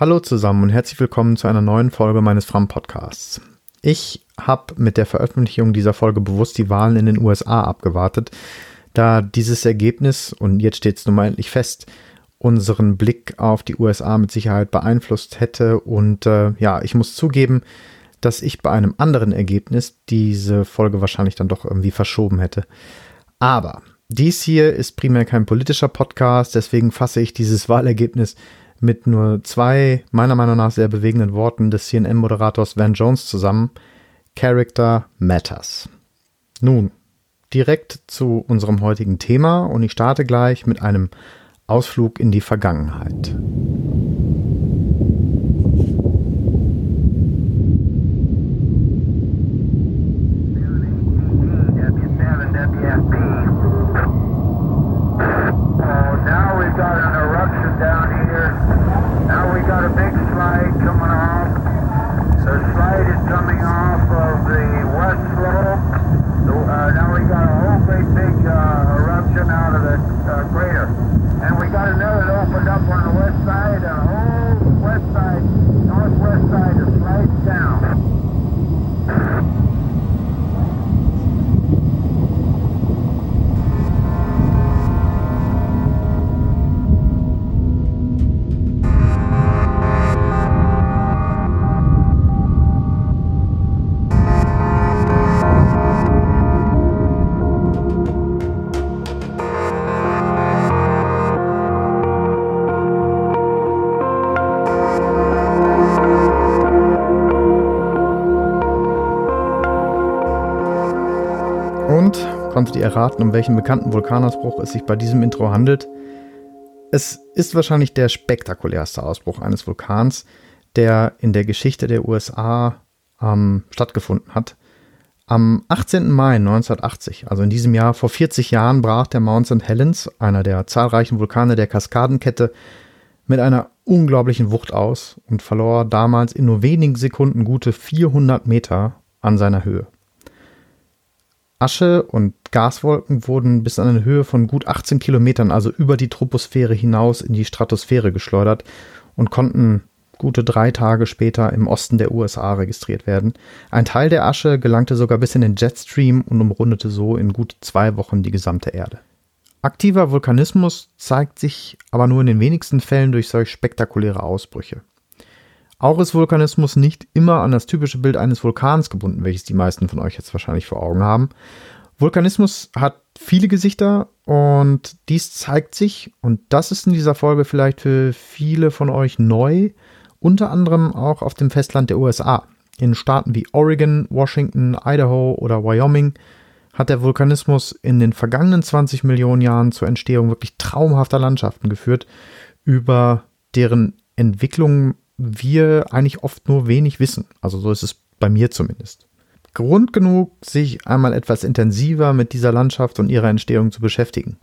Hallo zusammen und herzlich willkommen zu einer neuen Folge meines Fram Podcasts. Ich habe mit der Veröffentlichung dieser Folge bewusst die Wahlen in den USA abgewartet, da dieses Ergebnis, und jetzt steht es nun mal endlich fest, unseren Blick auf die USA mit Sicherheit beeinflusst hätte. Und äh, ja, ich muss zugeben, dass ich bei einem anderen Ergebnis diese Folge wahrscheinlich dann doch irgendwie verschoben hätte. Aber dies hier ist primär kein politischer Podcast, deswegen fasse ich dieses Wahlergebnis mit nur zwei meiner Meinung nach sehr bewegenden Worten des CNN-Moderators Van Jones zusammen. Character Matters. Nun, direkt zu unserem heutigen Thema und ich starte gleich mit einem Ausflug in die Vergangenheit. Erraten, um welchen bekannten Vulkanausbruch es sich bei diesem Intro handelt. Es ist wahrscheinlich der spektakulärste Ausbruch eines Vulkans, der in der Geschichte der USA ähm, stattgefunden hat. Am 18. Mai 1980, also in diesem Jahr vor 40 Jahren, brach der Mount St. Helens, einer der zahlreichen Vulkane der Kaskadenkette, mit einer unglaublichen Wucht aus und verlor damals in nur wenigen Sekunden gute 400 Meter an seiner Höhe. Asche und Gaswolken wurden bis an eine Höhe von gut 18 Kilometern, also über die Troposphäre hinaus in die Stratosphäre geschleudert und konnten gute drei Tage später im Osten der USA registriert werden. Ein Teil der Asche gelangte sogar bis in den Jetstream und umrundete so in gut zwei Wochen die gesamte Erde. Aktiver Vulkanismus zeigt sich aber nur in den wenigsten Fällen durch solch spektakuläre Ausbrüche. Auch ist Vulkanismus nicht immer an das typische Bild eines Vulkans gebunden, welches die meisten von euch jetzt wahrscheinlich vor Augen haben. Vulkanismus hat viele Gesichter und dies zeigt sich, und das ist in dieser Folge vielleicht für viele von euch neu, unter anderem auch auf dem Festland der USA. In Staaten wie Oregon, Washington, Idaho oder Wyoming hat der Vulkanismus in den vergangenen 20 Millionen Jahren zur Entstehung wirklich traumhafter Landschaften geführt, über deren Entwicklung wir eigentlich oft nur wenig wissen. Also so ist es bei mir zumindest. Grund genug, sich einmal etwas intensiver mit dieser Landschaft und ihrer Entstehung zu beschäftigen.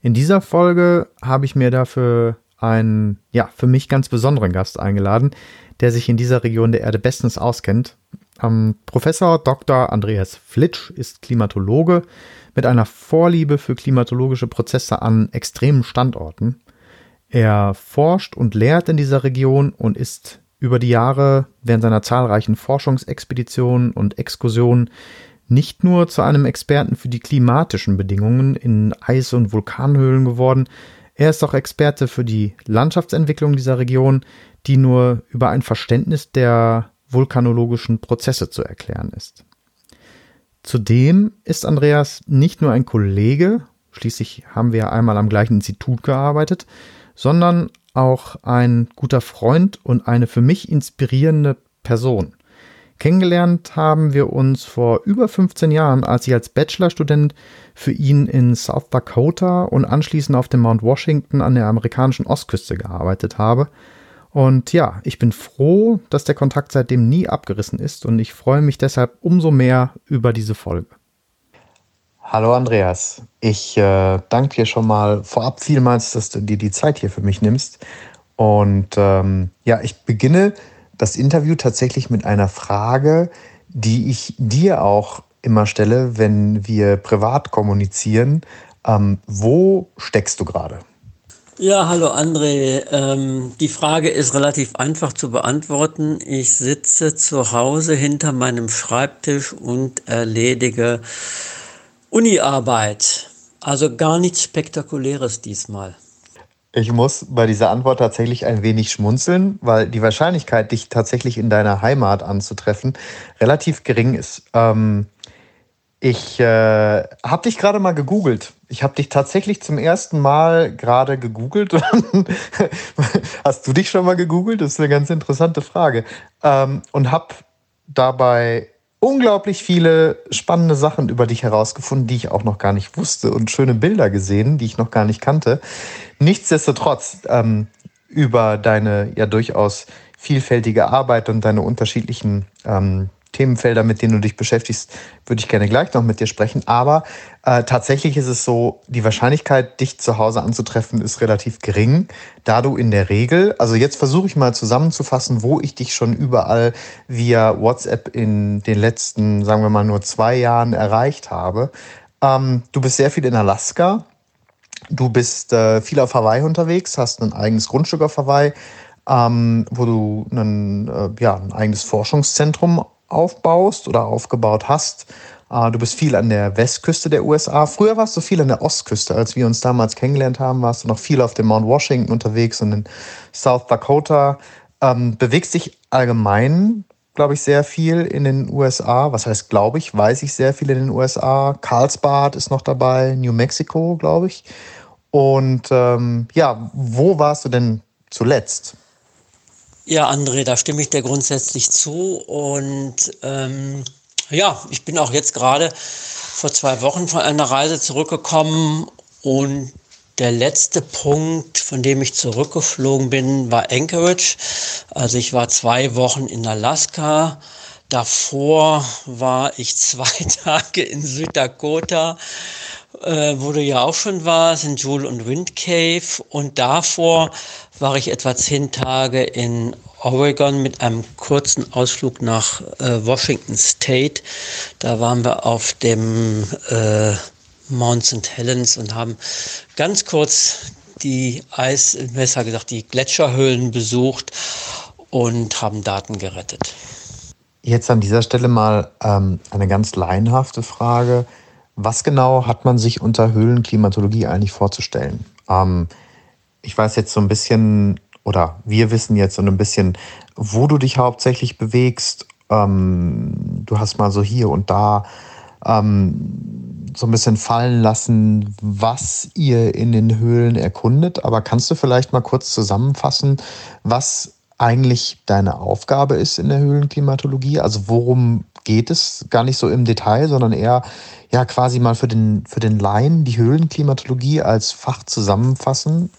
In dieser Folge habe ich mir dafür einen, ja, für mich ganz besonderen Gast eingeladen, der sich in dieser Region der Erde bestens auskennt. Ähm, Professor Dr. Andreas Flitsch ist Klimatologe mit einer Vorliebe für klimatologische Prozesse an extremen Standorten. Er forscht und lehrt in dieser Region und ist über die Jahre während seiner zahlreichen Forschungsexpeditionen und Exkursionen nicht nur zu einem Experten für die klimatischen Bedingungen in Eis- und Vulkanhöhlen geworden, er ist auch Experte für die Landschaftsentwicklung dieser Region, die nur über ein Verständnis der vulkanologischen Prozesse zu erklären ist. Zudem ist Andreas nicht nur ein Kollege, schließlich haben wir einmal am gleichen Institut gearbeitet, sondern auch ein guter Freund und eine für mich inspirierende Person. Kennengelernt haben wir uns vor über 15 Jahren, als ich als Bachelorstudent für ihn in South Dakota und anschließend auf dem Mount Washington an der amerikanischen Ostküste gearbeitet habe. Und ja, ich bin froh, dass der Kontakt seitdem nie abgerissen ist und ich freue mich deshalb umso mehr über diese Folge. Hallo Andreas, ich äh, danke dir schon mal vorab vielmals, dass du dir die Zeit hier für mich nimmst. Und ähm, ja, ich beginne das Interview tatsächlich mit einer Frage, die ich dir auch immer stelle, wenn wir privat kommunizieren. Ähm, wo steckst du gerade? Ja, hallo André. Ähm, die Frage ist relativ einfach zu beantworten. Ich sitze zu Hause hinter meinem Schreibtisch und erledige Uniarbeit. Also gar nichts Spektakuläres diesmal. Ich muss bei dieser Antwort tatsächlich ein wenig schmunzeln, weil die Wahrscheinlichkeit, dich tatsächlich in deiner Heimat anzutreffen, relativ gering ist. Ähm, ich äh, habe dich gerade mal gegoogelt. Ich habe dich tatsächlich zum ersten Mal gerade gegoogelt. Hast du dich schon mal gegoogelt? Das ist eine ganz interessante Frage. Ähm, und habe dabei unglaublich viele spannende Sachen über dich herausgefunden, die ich auch noch gar nicht wusste und schöne Bilder gesehen, die ich noch gar nicht kannte. Nichtsdestotrotz ähm, über deine ja durchaus vielfältige Arbeit und deine unterschiedlichen ähm, Themenfelder, mit denen du dich beschäftigst, würde ich gerne gleich noch mit dir sprechen. Aber äh, tatsächlich ist es so, die Wahrscheinlichkeit, dich zu Hause anzutreffen, ist relativ gering, da du in der Regel, also jetzt versuche ich mal zusammenzufassen, wo ich dich schon überall via WhatsApp in den letzten, sagen wir mal, nur zwei Jahren erreicht habe. Ähm, du bist sehr viel in Alaska. Du bist äh, viel auf Hawaii unterwegs, hast ein eigenes Grundstück auf Hawaii, ähm, wo du ein, äh, ja, ein eigenes Forschungszentrum aufbaust oder aufgebaut hast. Äh, du bist viel an der Westküste der USA. Früher warst du viel an der Ostküste. Als wir uns damals kennengelernt haben, warst du noch viel auf dem Mount Washington unterwegs und in South Dakota. Ähm, bewegst dich allgemein, glaube ich, sehr viel in den USA. Was heißt, glaube ich, weiß ich sehr viel in den USA. Carlsbad ist noch dabei, New Mexico, glaube ich. Und ähm, ja, wo warst du denn zuletzt? Ja, André, da stimme ich dir grundsätzlich zu. Und ähm, ja, ich bin auch jetzt gerade vor zwei Wochen von einer Reise zurückgekommen und der letzte Punkt, von dem ich zurückgeflogen bin, war Anchorage. Also ich war zwei Wochen in Alaska. Davor war ich zwei Tage in Süddakota äh, wo du ja auch schon warst, in Jewel und Wind Cave. Und davor war ich etwa zehn Tage in Oregon mit einem kurzen Ausflug nach äh, Washington State. Da waren wir auf dem äh, Mount St. Helens und haben ganz kurz die Eis, besser gesagt, die Gletscherhöhlen besucht und haben Daten gerettet. Jetzt an dieser Stelle mal ähm, eine ganz laienhafte Frage. Was genau hat man sich unter Höhlenklimatologie eigentlich vorzustellen? Ähm, ich weiß jetzt so ein bisschen, oder wir wissen jetzt so ein bisschen, wo du dich hauptsächlich bewegst. Ähm, du hast mal so hier und da ähm, so ein bisschen fallen lassen, was ihr in den Höhlen erkundet. Aber kannst du vielleicht mal kurz zusammenfassen, was eigentlich deine Aufgabe ist in der Höhlenklimatologie? Also worum geht es gar nicht so im Detail, sondern eher ja quasi mal für den, für den Laien die Höhlenklimatologie als Fach zusammenfassen?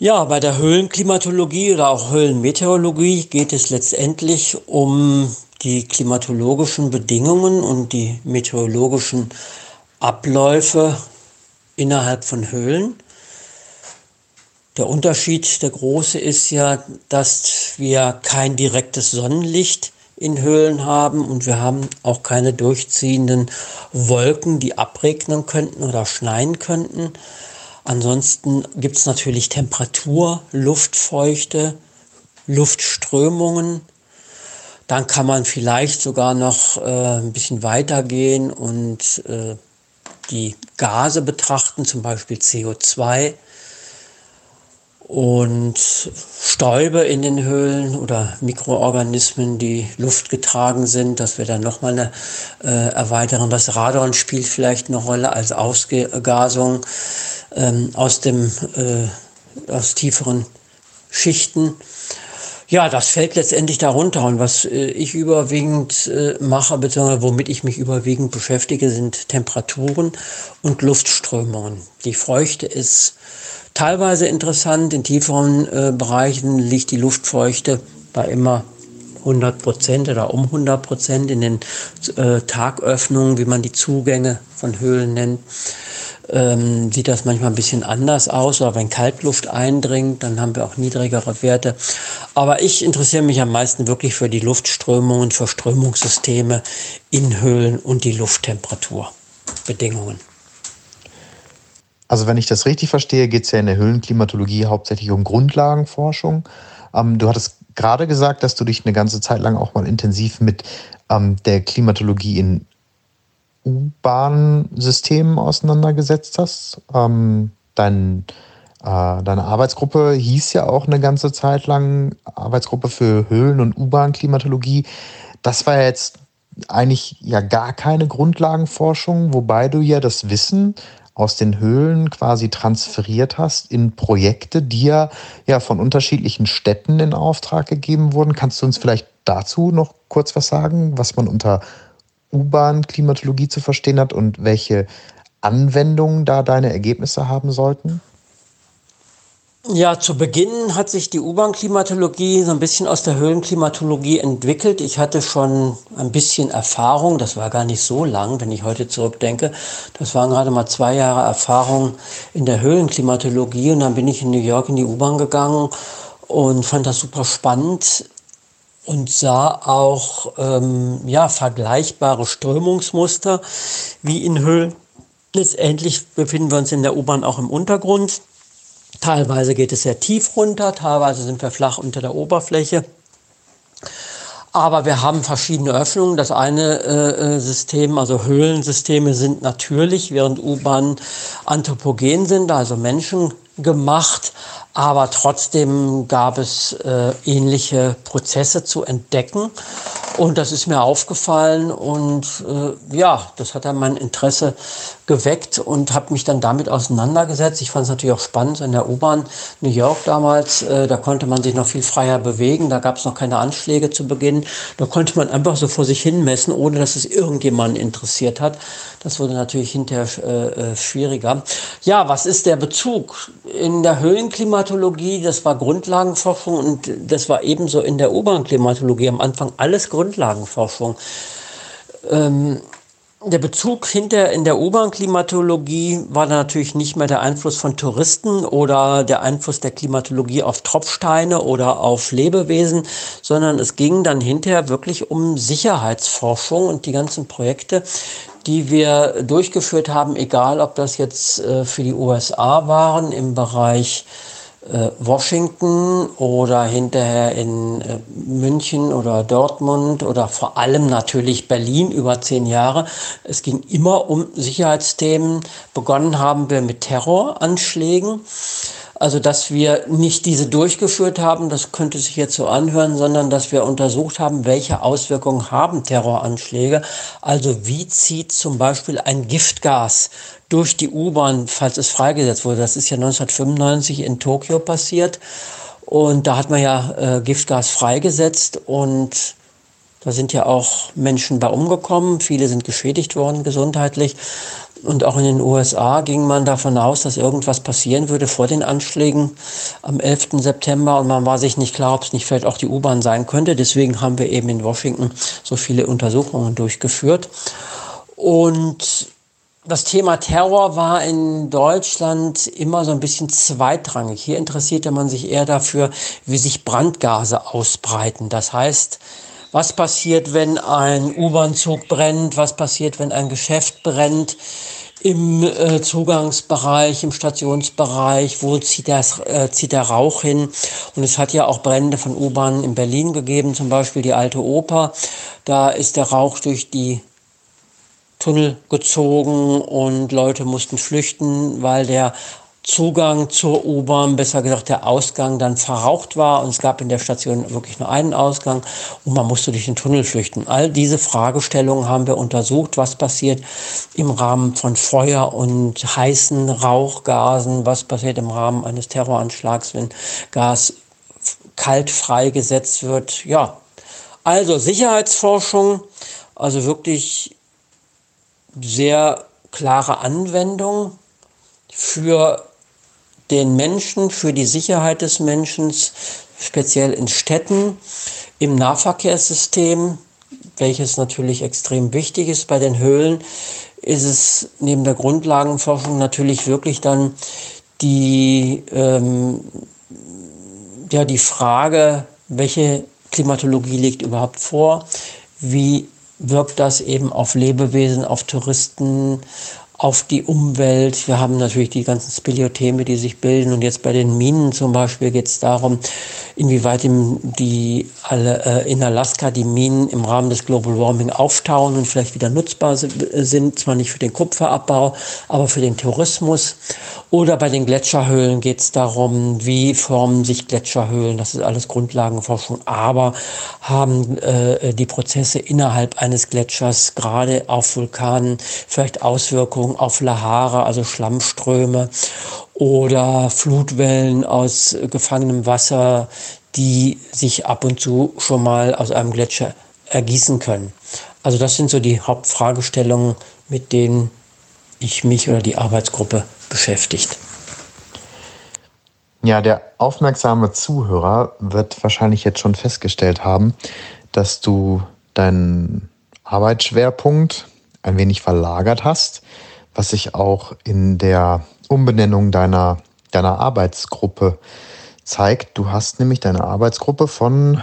Ja, bei der Höhlenklimatologie oder auch Höhlenmeteorologie geht es letztendlich um die klimatologischen Bedingungen und die meteorologischen Abläufe innerhalb von Höhlen. Der Unterschied, der große, ist ja, dass wir kein direktes Sonnenlicht in Höhlen haben und wir haben auch keine durchziehenden Wolken, die abregnen könnten oder schneien könnten. Ansonsten gibt es natürlich Temperatur, Luftfeuchte, Luftströmungen. Dann kann man vielleicht sogar noch äh, ein bisschen weitergehen und äh, die Gase betrachten, zum Beispiel CO2 und Stäube in den Höhlen oder Mikroorganismen, die luftgetragen sind, dass wir dann nochmal eine äh, erweitern. Das Radon spielt vielleicht eine Rolle als Ausgasung ähm, aus, dem, äh, aus tieferen Schichten. Ja, das fällt letztendlich darunter. Und was äh, ich überwiegend äh, mache, beziehungsweise womit ich mich überwiegend beschäftige, sind Temperaturen und Luftströmungen. Die Feuchte ist teilweise interessant. In tieferen äh, Bereichen liegt die Luftfeuchte bei immer 100 Prozent oder um 100 Prozent in den äh, Tagöffnungen, wie man die Zugänge von Höhlen nennt. Ähm, sieht das manchmal ein bisschen anders aus, oder wenn Kaltluft eindringt, dann haben wir auch niedrigere Werte. Aber ich interessiere mich am meisten wirklich für die Luftströmungen, für Strömungssysteme in Höhlen und die Lufttemperatur. Bedingungen. Also wenn ich das richtig verstehe, geht es ja in der Höhlenklimatologie hauptsächlich um Grundlagenforschung. Ähm, du hattest gerade gesagt, dass du dich eine ganze Zeit lang auch mal intensiv mit ähm, der Klimatologie in U-Bahn-Systemen auseinandergesetzt hast. Ähm, dein, äh, deine Arbeitsgruppe hieß ja auch eine ganze Zeit lang Arbeitsgruppe für Höhlen- und U-Bahn-Klimatologie. Das war jetzt eigentlich ja gar keine Grundlagenforschung, wobei du ja das Wissen aus den Höhlen quasi transferiert hast in Projekte, die ja, ja von unterschiedlichen Städten in Auftrag gegeben wurden. Kannst du uns vielleicht dazu noch kurz was sagen, was man unter U-Bahn-Klimatologie zu verstehen hat und welche Anwendungen da deine Ergebnisse haben sollten? Ja, zu Beginn hat sich die U-Bahn-Klimatologie so ein bisschen aus der Höhlenklimatologie entwickelt. Ich hatte schon ein bisschen Erfahrung, das war gar nicht so lang, wenn ich heute zurückdenke. Das waren gerade mal zwei Jahre Erfahrung in der Höhlenklimatologie und dann bin ich in New York in die U-Bahn gegangen und fand das super spannend und sah auch ähm, ja, vergleichbare Strömungsmuster wie in Höhlen. Letztendlich befinden wir uns in der U-Bahn auch im Untergrund. Teilweise geht es sehr tief runter, teilweise sind wir flach unter der Oberfläche. Aber wir haben verschiedene Öffnungen. Das eine äh, äh System, also Höhlensysteme, sind natürlich, während U-Bahnen anthropogen sind, also menschengemacht. Aber trotzdem gab es äh, ähnliche Prozesse zu entdecken. Und das ist mir aufgefallen und äh, ja, das hat dann mein Interesse geweckt und habe mich dann damit auseinandergesetzt. Ich fand es natürlich auch spannend in der U-Bahn New York damals. Äh, da konnte man sich noch viel freier bewegen. Da gab es noch keine Anschläge zu Beginn. Da konnte man einfach so vor sich hin messen, ohne dass es irgendjemanden interessiert hat. Das wurde natürlich hinterher äh, äh schwieriger. Ja, was ist der Bezug? In der Höhlenklimatologie, das war Grundlagenforschung und das war ebenso in der U-Bahn-Klimatologie am Anfang alles Grundlagenforschung. Ähm, der Bezug hinter in der U-Bahn-Klimatologie war dann natürlich nicht mehr der Einfluss von Touristen oder der Einfluss der Klimatologie auf Tropfsteine oder auf Lebewesen, sondern es ging dann hinterher wirklich um Sicherheitsforschung und die ganzen Projekte, die wir durchgeführt haben, egal ob das jetzt äh, für die USA waren im Bereich äh, Washington oder hinterher in äh, München oder Dortmund oder vor allem natürlich Berlin über zehn Jahre. Es ging immer um Sicherheitsthemen. Begonnen haben wir mit Terroranschlägen. Also, dass wir nicht diese durchgeführt haben, das könnte sich jetzt so anhören, sondern dass wir untersucht haben, welche Auswirkungen haben Terroranschläge. Also, wie zieht zum Beispiel ein Giftgas durch die U-Bahn, falls es freigesetzt wurde. Das ist ja 1995 in Tokio passiert. Und da hat man ja äh, Giftgas freigesetzt und da sind ja auch Menschen bei umgekommen. Viele sind geschädigt worden gesundheitlich. Und auch in den USA ging man davon aus, dass irgendwas passieren würde vor den Anschlägen am 11. September. Und man war sich nicht klar, ob es nicht vielleicht auch die U-Bahn sein könnte. Deswegen haben wir eben in Washington so viele Untersuchungen durchgeführt. Und das Thema Terror war in Deutschland immer so ein bisschen zweitrangig. Hier interessierte man sich eher dafür, wie sich Brandgase ausbreiten. Das heißt, was passiert, wenn ein U-Bahn-Zug brennt? Was passiert, wenn ein Geschäft brennt? Im äh, Zugangsbereich, im Stationsbereich, wo zieht, das, äh, zieht der Rauch hin? Und es hat ja auch Brände von U-Bahnen in Berlin gegeben, zum Beispiel die Alte Oper. Da ist der Rauch durch die Tunnel gezogen und Leute mussten flüchten, weil der Zugang zur U-Bahn, besser gesagt der Ausgang, dann verraucht war und es gab in der Station wirklich nur einen Ausgang und man musste durch den Tunnel flüchten. All diese Fragestellungen haben wir untersucht, was passiert im Rahmen von Feuer und heißen Rauchgasen, was passiert im Rahmen eines Terroranschlags, wenn Gas kalt freigesetzt wird. Ja, also Sicherheitsforschung, also wirklich sehr klare Anwendung für den Menschen, für die Sicherheit des Menschen, speziell in Städten, im Nahverkehrssystem, welches natürlich extrem wichtig ist. Bei den Höhlen, ist es neben der Grundlagenforschung natürlich wirklich dann die, ähm, ja, die Frage, welche Klimatologie liegt überhaupt vor, wie wirkt das eben auf Lebewesen, auf Touristen, auf die Umwelt. Wir haben natürlich die ganzen Speleotheme, die sich bilden. Und jetzt bei den Minen zum Beispiel geht es darum, inwieweit die alle äh, in Alaska die Minen im Rahmen des Global Warming auftauen und vielleicht wieder nutzbar sind. Zwar nicht für den Kupferabbau, aber für den Tourismus. Oder bei den Gletscherhöhlen geht es darum, wie formen sich Gletscherhöhlen. Das ist alles Grundlagenforschung. Aber haben äh, die Prozesse innerhalb eines Gletschers gerade auf Vulkanen vielleicht Auswirkungen auf Lahare, also Schlammströme oder Flutwellen aus gefangenem Wasser, die sich ab und zu schon mal aus einem Gletscher ergießen können. Also das sind so die Hauptfragestellungen, mit denen ich mich oder die Arbeitsgruppe beschäftigt. Ja, der aufmerksame Zuhörer wird wahrscheinlich jetzt schon festgestellt haben, dass du deinen Arbeitsschwerpunkt ein wenig verlagert hast was sich auch in der Umbenennung deiner, deiner Arbeitsgruppe zeigt. Du hast nämlich deine Arbeitsgruppe von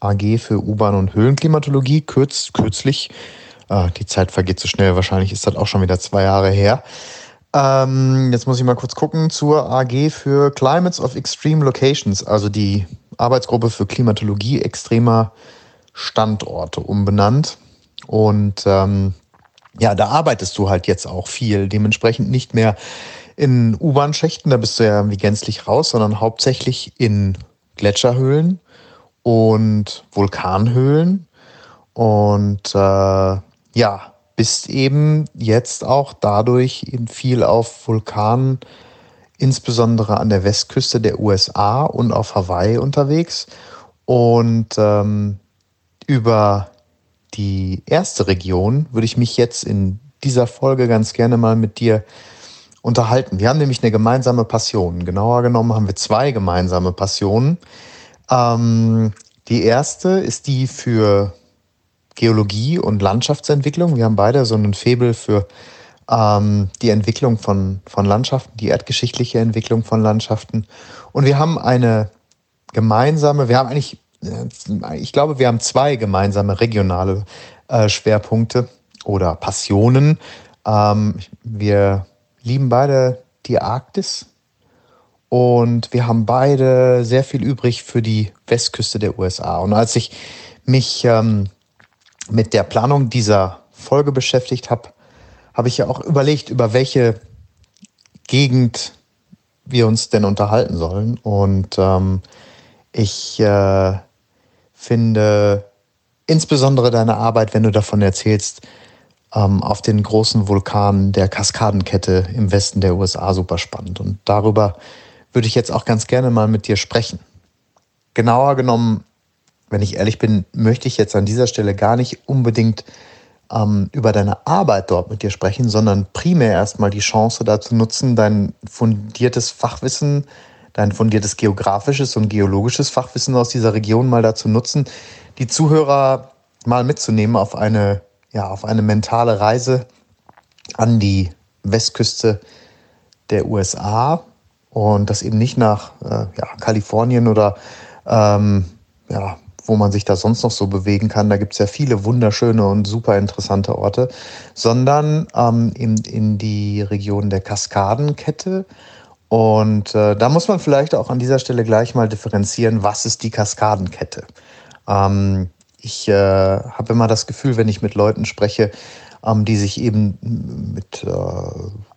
AG für U-Bahn und Höhlenklimatologie kürz, kürzlich, äh, die Zeit vergeht so schnell, wahrscheinlich ist das auch schon wieder zwei Jahre her. Ähm, jetzt muss ich mal kurz gucken zur AG für Climates of Extreme Locations, also die Arbeitsgruppe für Klimatologie extremer Standorte umbenannt. Und ähm, ja, da arbeitest du halt jetzt auch viel. Dementsprechend nicht mehr in U-Bahn-Schächten, da bist du ja irgendwie gänzlich raus, sondern hauptsächlich in Gletscherhöhlen und Vulkanhöhlen. Und äh, ja, bist eben jetzt auch dadurch eben viel auf Vulkanen, insbesondere an der Westküste der USA und auf Hawaii unterwegs. Und ähm, über die erste Region würde ich mich jetzt in dieser Folge ganz gerne mal mit dir unterhalten. Wir haben nämlich eine gemeinsame Passion. Genauer genommen haben wir zwei gemeinsame Passionen. Ähm, die erste ist die für Geologie und Landschaftsentwicklung. Wir haben beide so einen Febel für ähm, die Entwicklung von, von Landschaften, die erdgeschichtliche Entwicklung von Landschaften. Und wir haben eine gemeinsame, wir haben eigentlich ich glaube, wir haben zwei gemeinsame regionale äh, Schwerpunkte oder Passionen. Ähm, wir lieben beide die Arktis und wir haben beide sehr viel übrig für die Westküste der USA. Und als ich mich ähm, mit der Planung dieser Folge beschäftigt habe, habe ich ja auch überlegt, über welche Gegend wir uns denn unterhalten sollen. Und ähm, ich äh, finde insbesondere deine Arbeit, wenn du davon erzählst, auf den großen Vulkanen der Kaskadenkette im Westen der USA super spannend. Und darüber würde ich jetzt auch ganz gerne mal mit dir sprechen. Genauer genommen, wenn ich ehrlich bin, möchte ich jetzt an dieser Stelle gar nicht unbedingt ähm, über deine Arbeit dort mit dir sprechen, sondern primär erstmal die Chance dazu nutzen, dein fundiertes Fachwissen dein fundiertes geografisches und geologisches Fachwissen aus dieser Region mal dazu nutzen, die Zuhörer mal mitzunehmen auf eine, ja, auf eine mentale Reise an die Westküste der USA und das eben nicht nach äh, ja, Kalifornien oder ähm, ja, wo man sich da sonst noch so bewegen kann. Da gibt es ja viele wunderschöne und super interessante Orte, sondern ähm, in, in die Region der Kaskadenkette und äh, da muss man vielleicht auch an dieser Stelle gleich mal differenzieren, was ist die Kaskadenkette. Ähm, ich äh, habe immer das Gefühl, wenn ich mit Leuten spreche, ähm, die sich eben mit äh,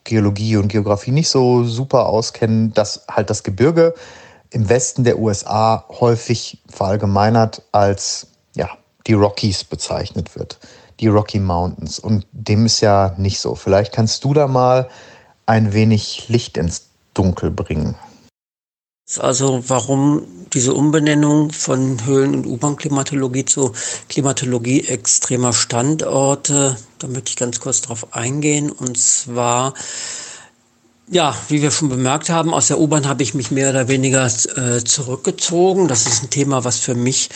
Geologie und Geografie nicht so super auskennen, dass halt das Gebirge im Westen der USA häufig verallgemeinert als ja, die Rockies bezeichnet wird, die Rocky Mountains. Und dem ist ja nicht so. Vielleicht kannst du da mal ein wenig Licht ins Dunkel bringen. Also warum diese Umbenennung von Höhlen- und U-Bahn-Klimatologie zu Klimatologie extremer Standorte, da möchte ich ganz kurz drauf eingehen. Und zwar ja, wie wir schon bemerkt haben, aus der U-Bahn habe ich mich mehr oder weniger äh, zurückgezogen. Das ist ein Thema, was für mich,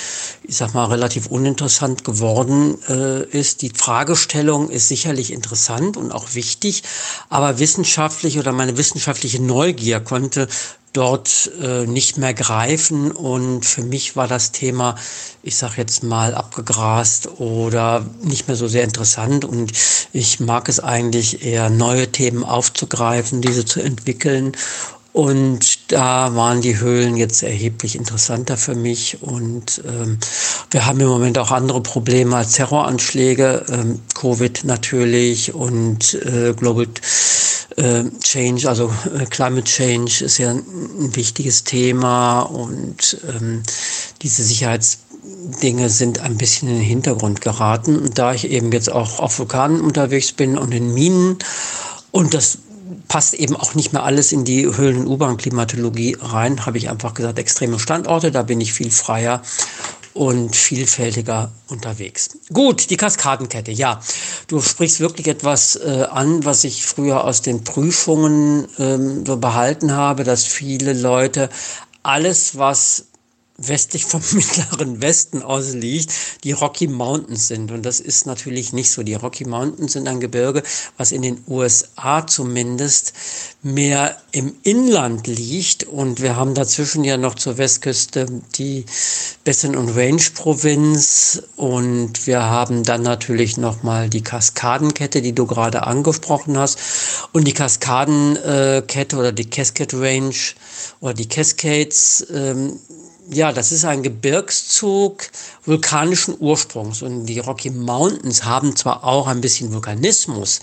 ich sag mal, relativ uninteressant geworden äh, ist. Die Fragestellung ist sicherlich interessant und auch wichtig, aber wissenschaftlich oder meine wissenschaftliche Neugier konnte dort äh, nicht mehr greifen. Und für mich war das Thema, ich sage jetzt mal, abgegrast oder nicht mehr so sehr interessant. Und ich mag es eigentlich eher, neue Themen aufzugreifen, diese zu entwickeln und da waren die Höhlen jetzt erheblich interessanter für mich. Und ähm, wir haben im Moment auch andere Probleme als Terroranschläge, ähm, Covid natürlich und äh, Global äh, Change, also äh, Climate Change ist ja ein, wichtiges Thema und ähm, diese Sicherheitsdinge sind ein bisschen in den Hintergrund geraten. Und da ich eben jetzt auch auf Vulkanen unterwegs bin und in Minen und das passt eben auch nicht mehr alles in die Höhlen- und U-Bahn-Klimatologie rein, habe ich einfach gesagt, extreme Standorte, da bin ich viel freier und vielfältiger unterwegs. Gut, die Kaskadenkette. Ja, du sprichst wirklich etwas äh, an, was ich früher aus den Prüfungen ähm, so behalten habe, dass viele Leute alles, was westlich vom mittleren Westen aus liegt, die Rocky Mountains sind. Und das ist natürlich nicht so. Die Rocky Mountains sind ein Gebirge, was in den USA zumindest mehr im Inland liegt. Und wir haben dazwischen ja noch zur Westküste die Basin und Range Provinz. Und wir haben dann natürlich nochmal die Kaskadenkette, die du gerade angesprochen hast. Und die Kaskadenkette oder die Cascade Range oder die Cascades, ähm, ja, das ist ein Gebirgszug vulkanischen Ursprungs und die Rocky Mountains haben zwar auch ein bisschen Vulkanismus,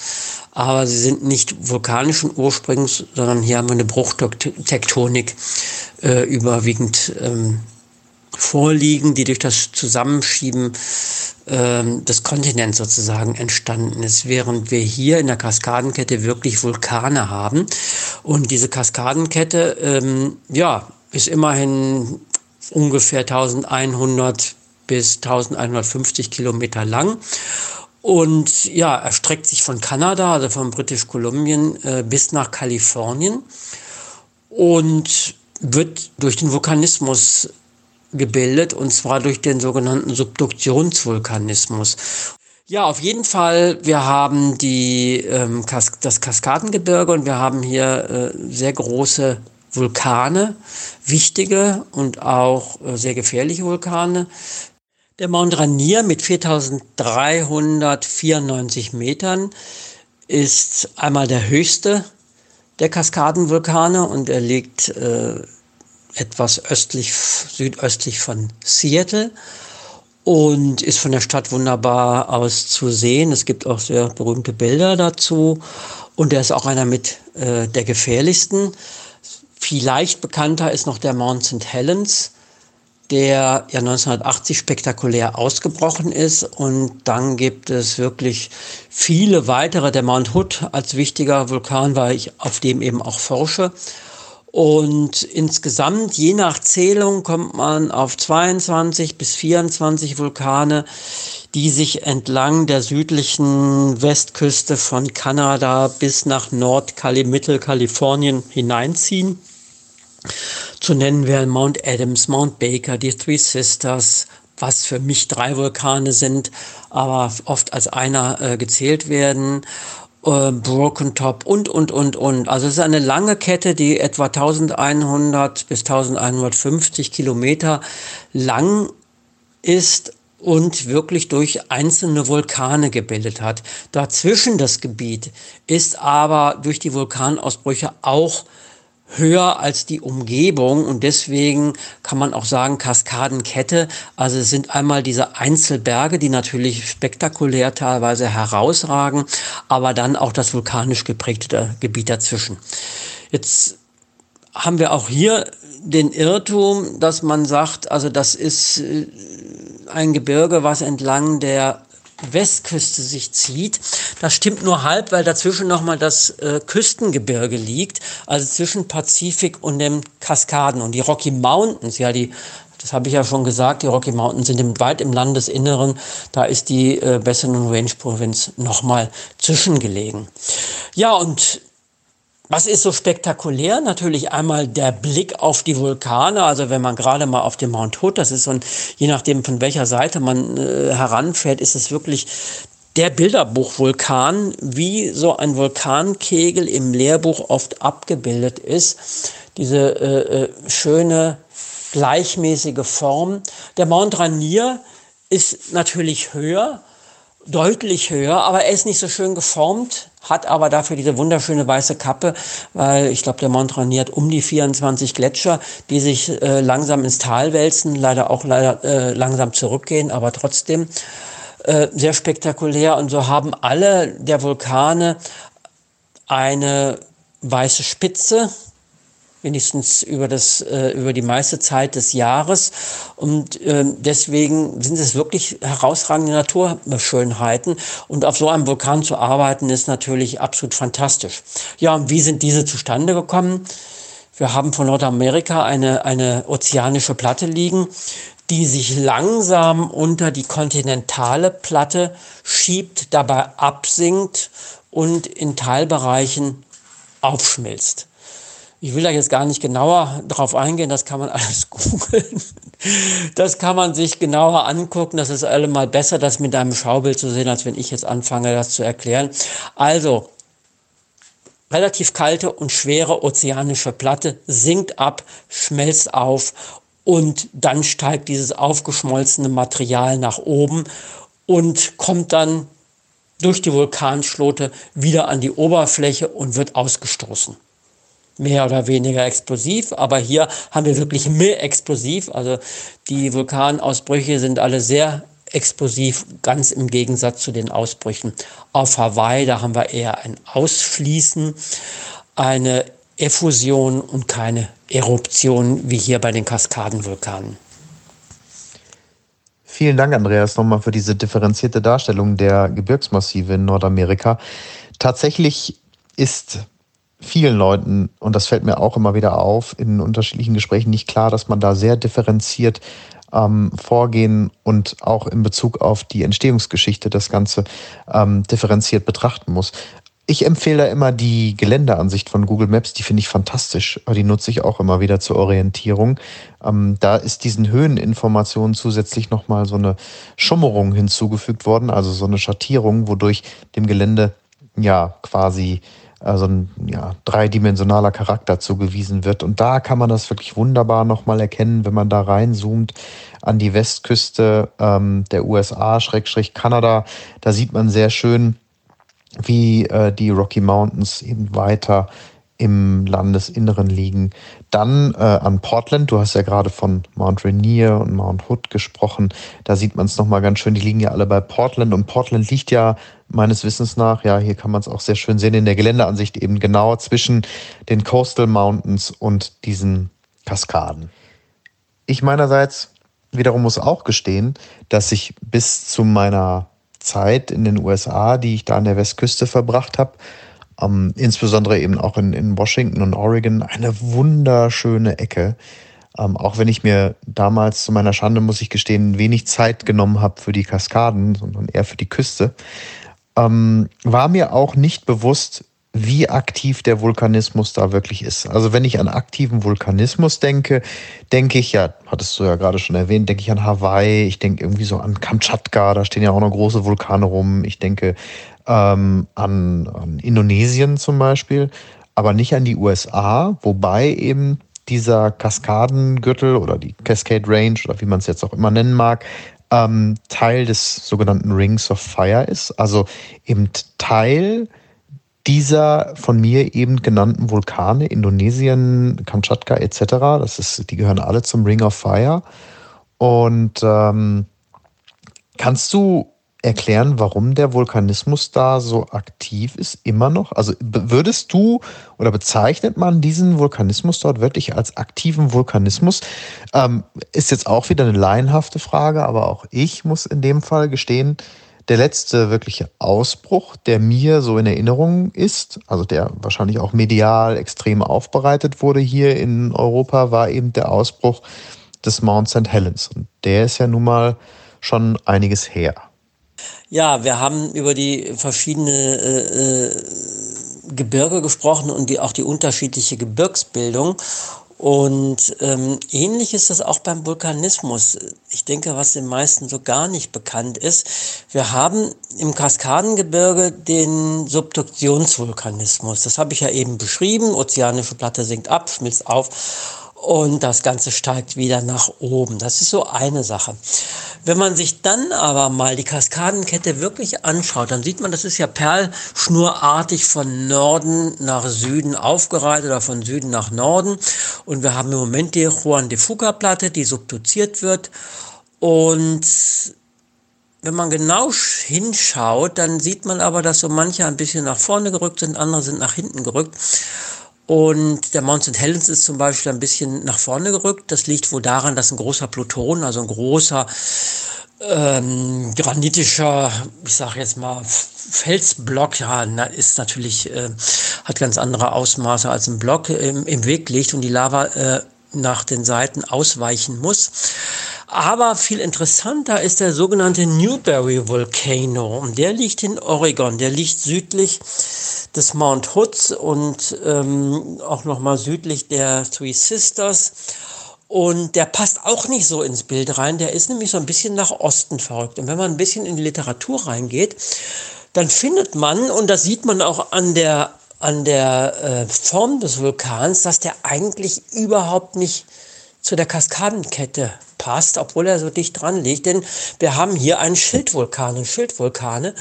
aber sie sind nicht vulkanischen Ursprungs, sondern hier haben wir eine Bruchtektonik äh, überwiegend ähm, vorliegen, die durch das Zusammenschieben ähm, des Kontinents sozusagen entstanden ist, während wir hier in der Kaskadenkette wirklich Vulkane haben. Und diese Kaskadenkette, ähm, ja, ist immerhin ungefähr 1100 bis 1150 Kilometer lang. Und ja, erstreckt sich von Kanada, also von British Kolumbien, äh, bis nach Kalifornien und wird durch den Vulkanismus gebildet, und zwar durch den sogenannten Subduktionsvulkanismus. Ja, auf jeden Fall, wir haben die, ähm, Kas das Kaskadengebirge und wir haben hier äh, sehr große Vulkane, wichtige und auch äh, sehr gefährliche Vulkane. Der Mount Rainier mit 4394 Metern ist einmal der höchste der Kaskadenvulkane und er liegt äh, etwas östlich, südöstlich von Seattle und ist von der Stadt wunderbar aus zu sehen. Es gibt auch sehr berühmte Bilder dazu und er ist auch einer mit äh, der gefährlichsten. Vielleicht bekannter ist noch der Mount St. Helens, der ja 1980 spektakulär ausgebrochen ist. Und dann gibt es wirklich viele weitere. Der Mount Hood als wichtiger Vulkan, weil ich auf dem eben auch forsche. Und insgesamt, je nach Zählung, kommt man auf 22 bis 24 Vulkane, die sich entlang der südlichen Westküste von Kanada bis nach Nord-Mittelkalifornien hineinziehen. Zu nennen wären Mount Adams, Mount Baker, die Three Sisters, was für mich drei Vulkane sind, aber oft als einer äh, gezählt werden. Äh, Broken Top und, und, und, und. Also es ist eine lange Kette, die etwa 1100 bis 1150 Kilometer lang ist und wirklich durch einzelne Vulkane gebildet hat. Dazwischen das Gebiet ist aber durch die Vulkanausbrüche auch höher als die Umgebung und deswegen kann man auch sagen Kaskadenkette. Also es sind einmal diese Einzelberge, die natürlich spektakulär teilweise herausragen, aber dann auch das vulkanisch geprägte Gebiet dazwischen. Jetzt haben wir auch hier den Irrtum, dass man sagt, also das ist äh, ein Gebirge, was entlang der Westküste sich zieht. Das stimmt nur halb, weil dazwischen nochmal das äh, Küstengebirge liegt, also zwischen Pazifik und den Kaskaden. Und die Rocky Mountains, ja, die, das habe ich ja schon gesagt, die Rocky Mountains sind im, weit im Landesinneren. Da ist die äh, Basin Range Provinz nochmal zwischengelegen. Ja, und was ist so spektakulär? Natürlich einmal der Blick auf die Vulkane. Also wenn man gerade mal auf den Mount Hood, das ist so ein, je nachdem von welcher Seite man äh, heranfährt, ist es wirklich der Bilderbuchvulkan, wie so ein Vulkankegel im Lehrbuch oft abgebildet ist. Diese äh, äh, schöne, gleichmäßige Form. Der Mont Rainier ist natürlich höher, deutlich höher, aber er ist nicht so schön geformt, hat aber dafür diese wunderschöne weiße Kappe, weil ich glaube, der Mont Rainier hat um die 24 Gletscher, die sich äh, langsam ins Tal wälzen, leider auch leider äh, langsam zurückgehen, aber trotzdem äh, sehr spektakulär. Und so haben alle der Vulkane eine weiße Spitze, wenigstens über, das, äh, über die meiste Zeit des Jahres. Und äh, deswegen sind es wirklich herausragende Naturschönheiten. Und auf so einem Vulkan zu arbeiten, ist natürlich absolut fantastisch. Ja, und wie sind diese zustande gekommen? Wir haben von Nordamerika eine, eine ozeanische Platte liegen, die sich langsam unter die kontinentale Platte schiebt, dabei absinkt und in Teilbereichen aufschmilzt. Ich will da jetzt gar nicht genauer drauf eingehen, das kann man alles googeln. Das kann man sich genauer angucken. Das ist allemal besser, das mit einem Schaubild zu sehen, als wenn ich jetzt anfange, das zu erklären. Also, relativ kalte und schwere ozeanische Platte sinkt ab, schmelzt auf und dann steigt dieses aufgeschmolzene Material nach oben und kommt dann durch die Vulkanschlote wieder an die Oberfläche und wird ausgestoßen mehr oder weniger explosiv, aber hier haben wir wirklich mehr explosiv. Also die Vulkanausbrüche sind alle sehr explosiv, ganz im Gegensatz zu den Ausbrüchen auf Hawaii. Da haben wir eher ein Ausfließen, eine Effusion und keine Eruption wie hier bei den Kaskadenvulkanen. Vielen Dank, Andreas, nochmal für diese differenzierte Darstellung der Gebirgsmassive in Nordamerika. Tatsächlich ist vielen Leuten, und das fällt mir auch immer wieder auf, in unterschiedlichen Gesprächen nicht klar, dass man da sehr differenziert ähm, vorgehen und auch in Bezug auf die Entstehungsgeschichte das Ganze ähm, differenziert betrachten muss. Ich empfehle da immer die Geländeansicht von Google Maps, die finde ich fantastisch. Die nutze ich auch immer wieder zur Orientierung. Ähm, da ist diesen Höheninformationen zusätzlich nochmal so eine Schummerung hinzugefügt worden, also so eine Schattierung, wodurch dem Gelände ja quasi also ein ja, dreidimensionaler Charakter zugewiesen wird. Und da kann man das wirklich wunderbar nochmal erkennen, wenn man da reinzoomt an die Westküste ähm, der USA, Schrägstrich Kanada. Da sieht man sehr schön, wie äh, die Rocky Mountains eben weiter im Landesinneren liegen. Dann äh, an Portland, du hast ja gerade von Mount Rainier und Mount Hood gesprochen. Da sieht man es nochmal ganz schön, die liegen ja alle bei Portland und Portland liegt ja meines Wissens nach, ja, hier kann man es auch sehr schön sehen in der Geländeansicht, eben genau zwischen den Coastal Mountains und diesen Kaskaden. Ich meinerseits wiederum muss auch gestehen, dass ich bis zu meiner Zeit in den USA, die ich da an der Westküste verbracht habe, ähm, insbesondere eben auch in, in Washington und Oregon, eine wunderschöne Ecke. Ähm, auch wenn ich mir damals zu meiner Schande, muss ich gestehen, wenig Zeit genommen habe für die Kaskaden, sondern eher für die Küste, ähm, war mir auch nicht bewusst, wie aktiv der Vulkanismus da wirklich ist. Also wenn ich an aktiven Vulkanismus denke, denke ich ja, hattest du ja gerade schon erwähnt, denke ich an Hawaii, ich denke irgendwie so an Kamtschatka, da stehen ja auch noch große Vulkane rum. Ich denke ähm, an, an Indonesien zum Beispiel, aber nicht an die USA, wobei eben dieser Kaskadengürtel oder die Cascade Range oder wie man es jetzt auch immer nennen mag, ähm, Teil des sogenannten Rings of Fire ist. Also eben Teil dieser von mir eben genannten Vulkane, Indonesien, Kamtschatka etc., das ist, die gehören alle zum Ring of Fire. Und ähm, kannst du erklären, warum der Vulkanismus da so aktiv ist, immer noch? Also würdest du oder bezeichnet man diesen Vulkanismus dort wirklich als aktiven Vulkanismus? Ähm, ist jetzt auch wieder eine laienhafte Frage, aber auch ich muss in dem Fall gestehen, der letzte wirkliche Ausbruch, der mir so in Erinnerung ist, also der wahrscheinlich auch medial extrem aufbereitet wurde hier in Europa, war eben der Ausbruch des Mount St. Helens. Und der ist ja nun mal schon einiges her. Ja, wir haben über die verschiedenen äh, äh, Gebirge gesprochen und die, auch die unterschiedliche Gebirgsbildung. Und ähm, ähnlich ist das auch beim Vulkanismus. Ich denke, was den meisten so gar nicht bekannt ist, wir haben im Kaskadengebirge den Subduktionsvulkanismus. Das habe ich ja eben beschrieben. Ozeanische Platte sinkt ab, schmilzt auf und das Ganze steigt wieder nach oben. Das ist so eine Sache. Wenn man sich dann aber mal die Kaskadenkette wirklich anschaut, dann sieht man, das ist ja perlschnurartig von Norden nach Süden aufgereiht oder von Süden nach Norden. Und wir haben im Moment die Juan de Fuca Platte, die subduziert wird. Und wenn man genau hinschaut, dann sieht man aber, dass so manche ein bisschen nach vorne gerückt sind, andere sind nach hinten gerückt. Und der Mount St. Helens ist zum Beispiel ein bisschen nach vorne gerückt. Das liegt wohl daran, dass ein großer Pluton, also ein großer ähm, granitischer, ich sage jetzt mal, Felsblock, ja, ist natürlich, äh, hat ganz andere Ausmaße als ein Block im, im Weg liegt und die Lava äh, nach den Seiten ausweichen muss. Aber viel interessanter ist der sogenannte Newberry Volcano. Der liegt in Oregon. Der liegt südlich des Mount Hoods und ähm, auch nochmal südlich der Three Sisters. Und der passt auch nicht so ins Bild rein. Der ist nämlich so ein bisschen nach Osten verrückt. Und wenn man ein bisschen in die Literatur reingeht, dann findet man, und das sieht man auch an der, an der äh, Form des Vulkans, dass der eigentlich überhaupt nicht zu der Kaskadenkette passt, obwohl er so dicht dran liegt. Denn wir haben hier einen Schildvulkan. Und Schildvulkane,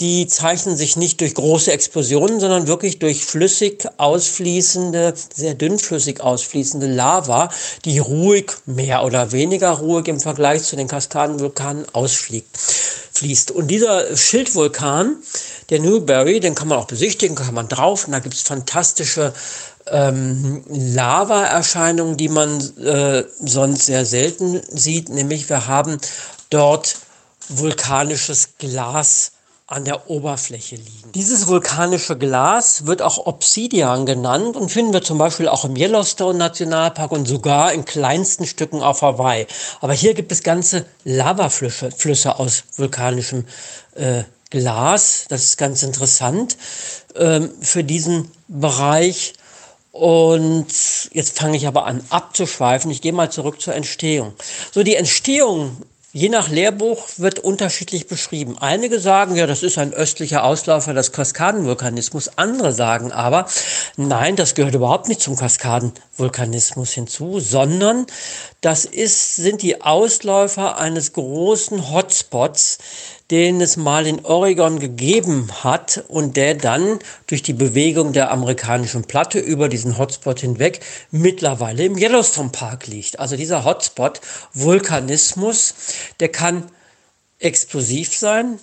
die zeichnen sich nicht durch große Explosionen, sondern wirklich durch flüssig ausfließende, sehr dünnflüssig ausfließende Lava, die ruhig, mehr oder weniger ruhig im Vergleich zu den Kaskadenvulkanen ausfliegt, fließt. Und dieser Schildvulkan, der Newberry, den kann man auch besichtigen, kann man drauf, und da gibt es fantastische ähm, Lava-Erscheinungen, die man äh, sonst sehr selten sieht, nämlich wir haben dort vulkanisches Glas an der Oberfläche liegen. Dieses vulkanische Glas wird auch Obsidian genannt und finden wir zum Beispiel auch im Yellowstone Nationalpark und sogar in kleinsten Stücken auf Hawaii. Aber hier gibt es ganze Lavaflüsse Flüsse aus vulkanischem äh, Glas. Das ist ganz interessant ähm, für diesen Bereich. Und jetzt fange ich aber an abzuschweifen. Ich gehe mal zurück zur Entstehung. So, die Entstehung, je nach Lehrbuch, wird unterschiedlich beschrieben. Einige sagen, ja, das ist ein östlicher Ausläufer des Kaskadenvulkanismus. Andere sagen aber, nein, das gehört überhaupt nicht zum Kaskadenvulkanismus hinzu, sondern das ist, sind die Ausläufer eines großen Hotspots, den es mal in Oregon gegeben hat und der dann durch die Bewegung der amerikanischen Platte über diesen Hotspot hinweg mittlerweile im Yellowstone Park liegt. Also dieser Hotspot Vulkanismus, der kann explosiv sein,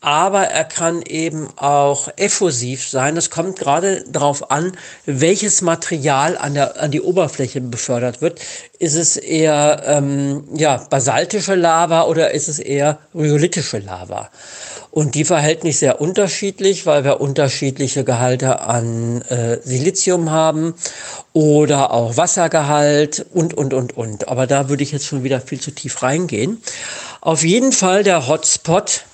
aber er kann eben auch effusiv sein. Es kommt gerade darauf an, welches Material an, der, an die Oberfläche befördert wird. Ist es eher ähm, ja, basaltische Lava oder ist es eher rhyolitische Lava? Und die verhält sich sehr unterschiedlich, weil wir unterschiedliche Gehalte an äh, Silizium haben oder auch Wassergehalt und, und, und, und. Aber da würde ich jetzt schon wieder viel zu tief reingehen. Auf jeden Fall der Hotspot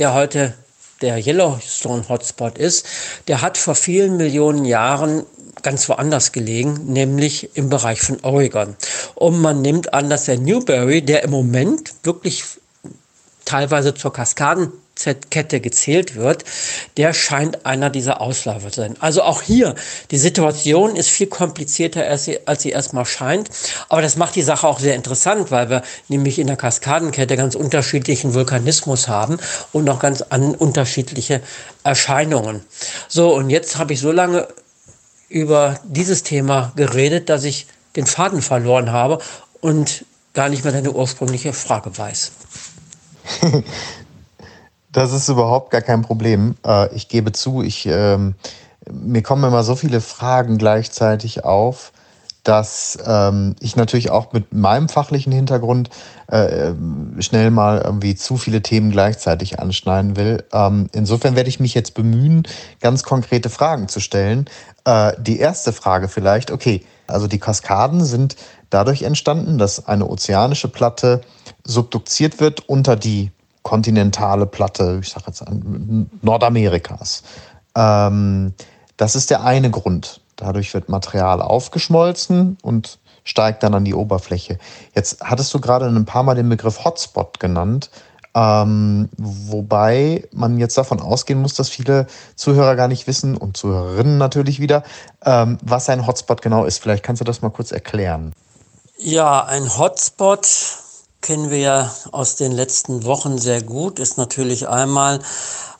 der heute der Yellowstone Hotspot ist, der hat vor vielen Millionen Jahren ganz woanders gelegen, nämlich im Bereich von Oregon. Und man nimmt an, dass der Newberry, der im Moment wirklich teilweise zur Kaskaden Kette gezählt wird, der scheint einer dieser Ausläufer zu sein. Also auch hier, die Situation ist viel komplizierter, als sie, als sie erstmal scheint. Aber das macht die Sache auch sehr interessant, weil wir nämlich in der Kaskadenkette ganz unterschiedlichen Vulkanismus haben und noch ganz an, unterschiedliche Erscheinungen. So, und jetzt habe ich so lange über dieses Thema geredet, dass ich den Faden verloren habe und gar nicht mehr deine ursprüngliche Frage weiß. Das ist überhaupt gar kein Problem. Äh, ich gebe zu, ich, ähm, mir kommen immer so viele Fragen gleichzeitig auf, dass ähm, ich natürlich auch mit meinem fachlichen Hintergrund äh, schnell mal irgendwie zu viele Themen gleichzeitig anschneiden will. Ähm, insofern werde ich mich jetzt bemühen, ganz konkrete Fragen zu stellen. Äh, die erste Frage vielleicht, okay, also die Kaskaden sind dadurch entstanden, dass eine ozeanische Platte subduziert wird unter die kontinentale Platte, ich sage jetzt Nordamerikas. Ähm, das ist der eine Grund, Dadurch wird Material aufgeschmolzen und steigt dann an die Oberfläche. Jetzt hattest du gerade ein paar Mal den Begriff Hotspot genannt. Ähm, wobei man jetzt davon ausgehen muss, dass viele Zuhörer gar nicht wissen und Zuhörerinnen natürlich wieder, ähm, was ein Hotspot genau ist. Vielleicht kannst du das mal kurz erklären. Ja, ein Hotspot kennen wir ja aus den letzten Wochen sehr gut, ist natürlich einmal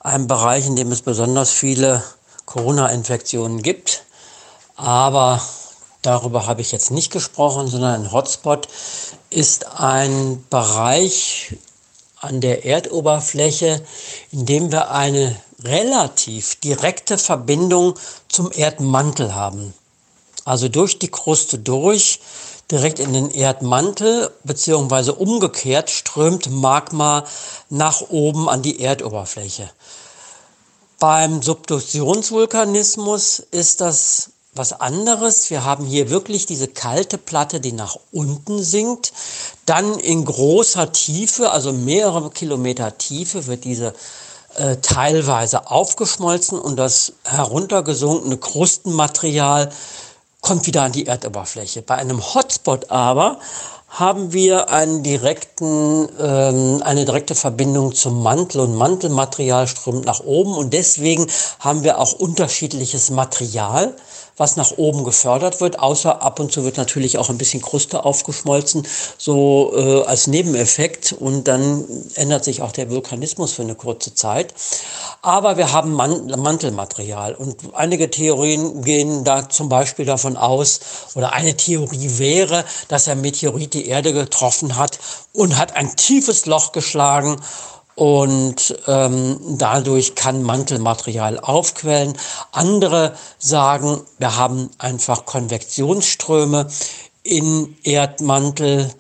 ein Bereich, in dem es besonders viele Corona-Infektionen gibt. Aber darüber habe ich jetzt nicht gesprochen, sondern ein Hotspot ist ein Bereich an der Erdoberfläche, in dem wir eine relativ direkte Verbindung zum Erdmantel haben. Also durch die Kruste durch, direkt in den Erdmantel, beziehungsweise umgekehrt strömt Magma nach oben an die Erdoberfläche. Beim Subduktionsvulkanismus ist das was anderes. Wir haben hier wirklich diese kalte Platte, die nach unten sinkt. Dann in großer Tiefe, also mehrere Kilometer Tiefe, wird diese äh, teilweise aufgeschmolzen und das heruntergesunkene Krustenmaterial kommt wieder an die Erdoberfläche. Bei einem Hotspot aber haben wir einen direkten, ähm, eine direkte Verbindung zum Mantel und Mantelmaterial strömt nach oben und deswegen haben wir auch unterschiedliches Material was nach oben gefördert wird, außer ab und zu wird natürlich auch ein bisschen Kruste aufgeschmolzen, so äh, als Nebeneffekt und dann ändert sich auch der Vulkanismus für eine kurze Zeit. Aber wir haben Man Mantelmaterial und einige Theorien gehen da zum Beispiel davon aus, oder eine Theorie wäre, dass ein Meteorit die Erde getroffen hat und hat ein tiefes Loch geschlagen und ähm, dadurch kann Mantelmaterial aufquellen. Andere sagen, wir haben einfach Konvektionsströme in Erdmantel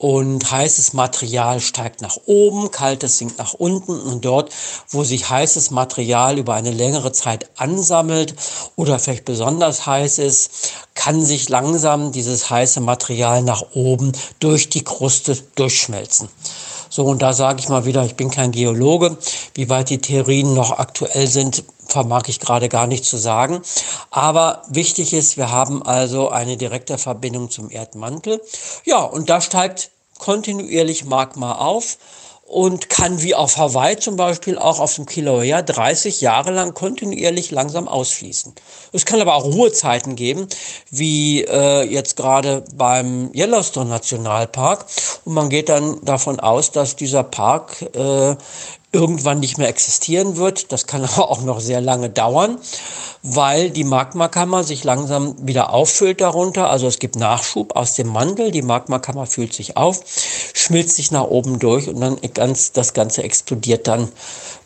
und heißes Material steigt nach oben, kaltes sinkt nach unten und dort, wo sich heißes Material über eine längere Zeit ansammelt oder vielleicht besonders heiß ist, kann sich langsam dieses heiße Material nach oben durch die Kruste durchschmelzen. So, und da sage ich mal wieder, ich bin kein Geologe. Wie weit die Theorien noch aktuell sind, vermag ich gerade gar nicht zu sagen. Aber wichtig ist, wir haben also eine direkte Verbindung zum Erdmantel. Ja, und da steigt kontinuierlich Magma auf und kann wie auf Hawaii zum Beispiel auch auf dem Kilauea 30 Jahre lang kontinuierlich langsam ausfließen. Es kann aber auch Ruhezeiten geben, wie äh, jetzt gerade beim Yellowstone Nationalpark. Und man geht dann davon aus, dass dieser Park äh, irgendwann nicht mehr existieren wird. Das kann aber auch noch sehr lange dauern weil die Magmakammer sich langsam wieder auffüllt darunter. Also es gibt Nachschub aus dem Mantel, die Magmakammer füllt sich auf, schmilzt sich nach oben durch und dann ganz, das Ganze explodiert dann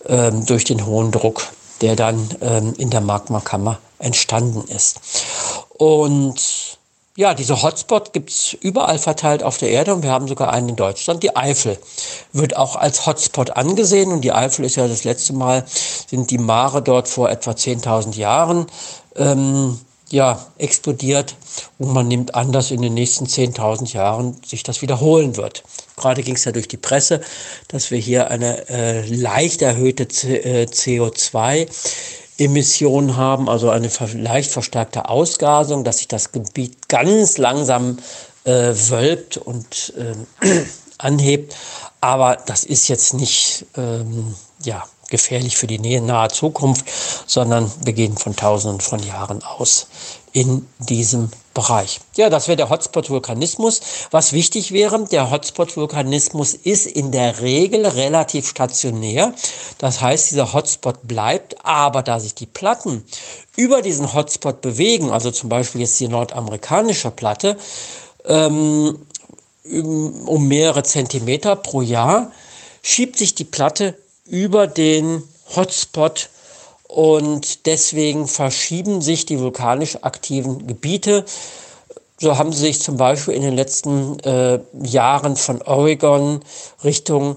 ähm, durch den hohen Druck, der dann ähm, in der Magmakammer entstanden ist. Und ja, diese Hotspot gibt's überall verteilt auf der Erde und wir haben sogar einen in Deutschland. Die Eifel wird auch als Hotspot angesehen und die Eifel ist ja das letzte Mal, sind die Mare dort vor etwa 10.000 Jahren ähm, ja, explodiert und man nimmt an, dass in den nächsten 10.000 Jahren sich das wiederholen wird. Gerade ging es ja durch die Presse, dass wir hier eine äh, leicht erhöhte C äh, CO2 Emissionen haben, also eine leicht verstärkte Ausgasung, dass sich das Gebiet ganz langsam äh, wölbt und äh, anhebt. Aber das ist jetzt nicht ähm, ja, gefährlich für die nahe Zukunft, sondern wir gehen von Tausenden von Jahren aus in diesem Bereich. Ja, das wäre der Hotspot-Vulkanismus. Was wichtig wäre, der Hotspot-Vulkanismus ist in der Regel relativ stationär. Das heißt, dieser Hotspot bleibt, aber da sich die Platten über diesen Hotspot bewegen, also zum Beispiel jetzt die nordamerikanische Platte, ähm, um mehrere Zentimeter pro Jahr, schiebt sich die Platte über den Hotspot und deswegen verschieben sich die vulkanisch aktiven Gebiete. So haben sie sich zum Beispiel in den letzten äh, Jahren von Oregon Richtung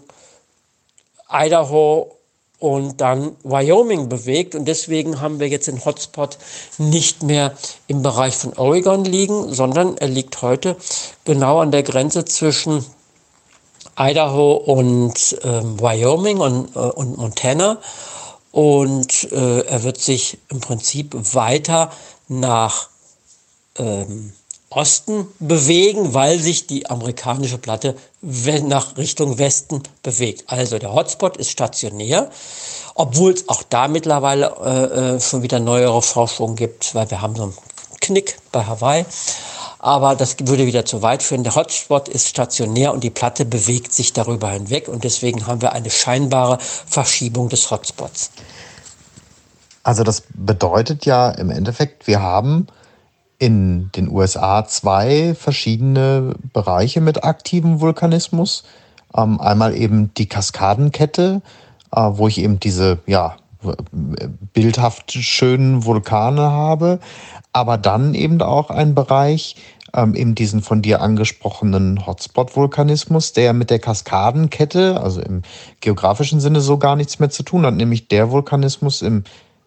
Idaho und dann Wyoming bewegt. Und deswegen haben wir jetzt den Hotspot nicht mehr im Bereich von Oregon liegen, sondern er liegt heute genau an der Grenze zwischen Idaho und äh, Wyoming und, äh, und Montana und äh, er wird sich im Prinzip weiter nach ähm, Osten bewegen, weil sich die amerikanische Platte nach Richtung Westen bewegt. Also der Hotspot ist stationär, obwohl es auch da mittlerweile äh, äh, schon wieder neuere Forschung gibt, weil wir haben so einen Knick bei Hawaii. Aber das würde wieder zu weit führen. Der Hotspot ist stationär und die Platte bewegt sich darüber hinweg und deswegen haben wir eine scheinbare Verschiebung des Hotspots. Also das bedeutet ja im Endeffekt, wir haben in den USA zwei verschiedene Bereiche mit aktivem Vulkanismus. Ähm, einmal eben die Kaskadenkette, äh, wo ich eben diese ja, bildhaft schönen Vulkane habe, aber dann eben auch ein Bereich, ähm, eben diesen von dir angesprochenen Hotspot-Vulkanismus, der mit der Kaskadenkette, also im geografischen Sinne so gar nichts mehr zu tun hat, nämlich der Vulkanismus im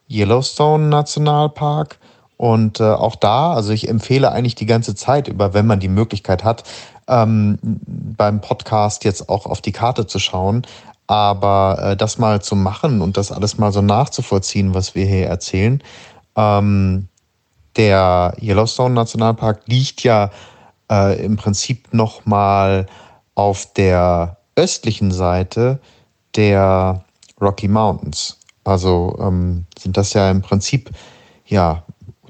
Yellowstone Nationalpark und äh, auch da, also ich empfehle eigentlich die ganze Zeit über, wenn man die Möglichkeit hat, ähm, beim Podcast jetzt auch auf die Karte zu schauen. Aber äh, das mal zu machen und das alles mal so nachzuvollziehen, was wir hier erzählen. Ähm, der Yellowstone Nationalpark liegt ja äh, im Prinzip noch mal auf der östlichen Seite der Rocky Mountains. Also ähm, sind das ja im Prinzip ja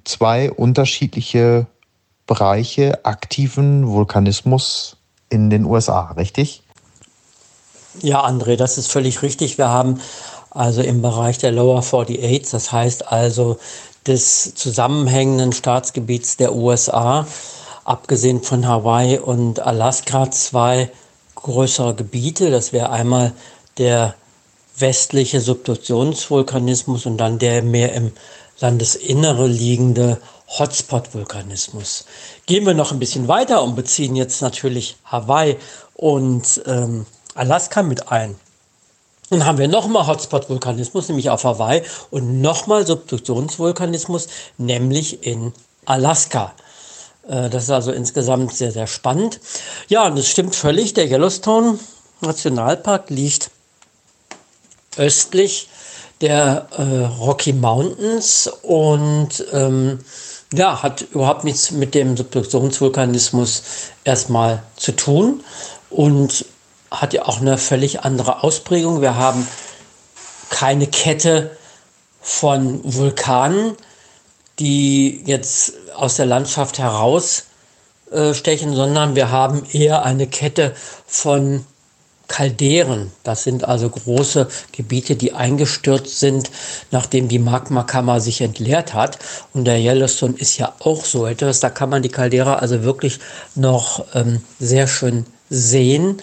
zwei unterschiedliche Bereiche aktiven Vulkanismus in den USA, richtig? Ja, André, das ist völlig richtig. Wir haben also im Bereich der Lower 48, das heißt also des zusammenhängenden Staatsgebiets der USA, abgesehen von Hawaii und Alaska, zwei größere Gebiete. Das wäre einmal der westliche Subduktionsvulkanismus und dann der mehr im Landesinnere liegende Hotspot-Vulkanismus. Gehen wir noch ein bisschen weiter und beziehen jetzt natürlich Hawaii und ähm, Alaska mit ein. Dann haben wir nochmal Hotspot-Vulkanismus, nämlich auf Hawaii, und nochmal Subduktionsvulkanismus, nämlich in Alaska. Äh, das ist also insgesamt sehr, sehr spannend. Ja, und es stimmt völlig, der Yellowstone Nationalpark liegt östlich der äh, Rocky Mountains und ähm, ja, hat überhaupt nichts mit dem Subduktionsvulkanismus erstmal zu tun und hat ja auch eine völlig andere Ausprägung. Wir haben keine Kette von Vulkanen, die jetzt aus der Landschaft herausstechen, sondern wir haben eher eine Kette von Kalderen. Das sind also große Gebiete, die eingestürzt sind, nachdem die Magmakammer sich entleert hat. Und der Yellowstone ist ja auch so etwas. Da kann man die Caldera also wirklich noch ähm, sehr schön sehen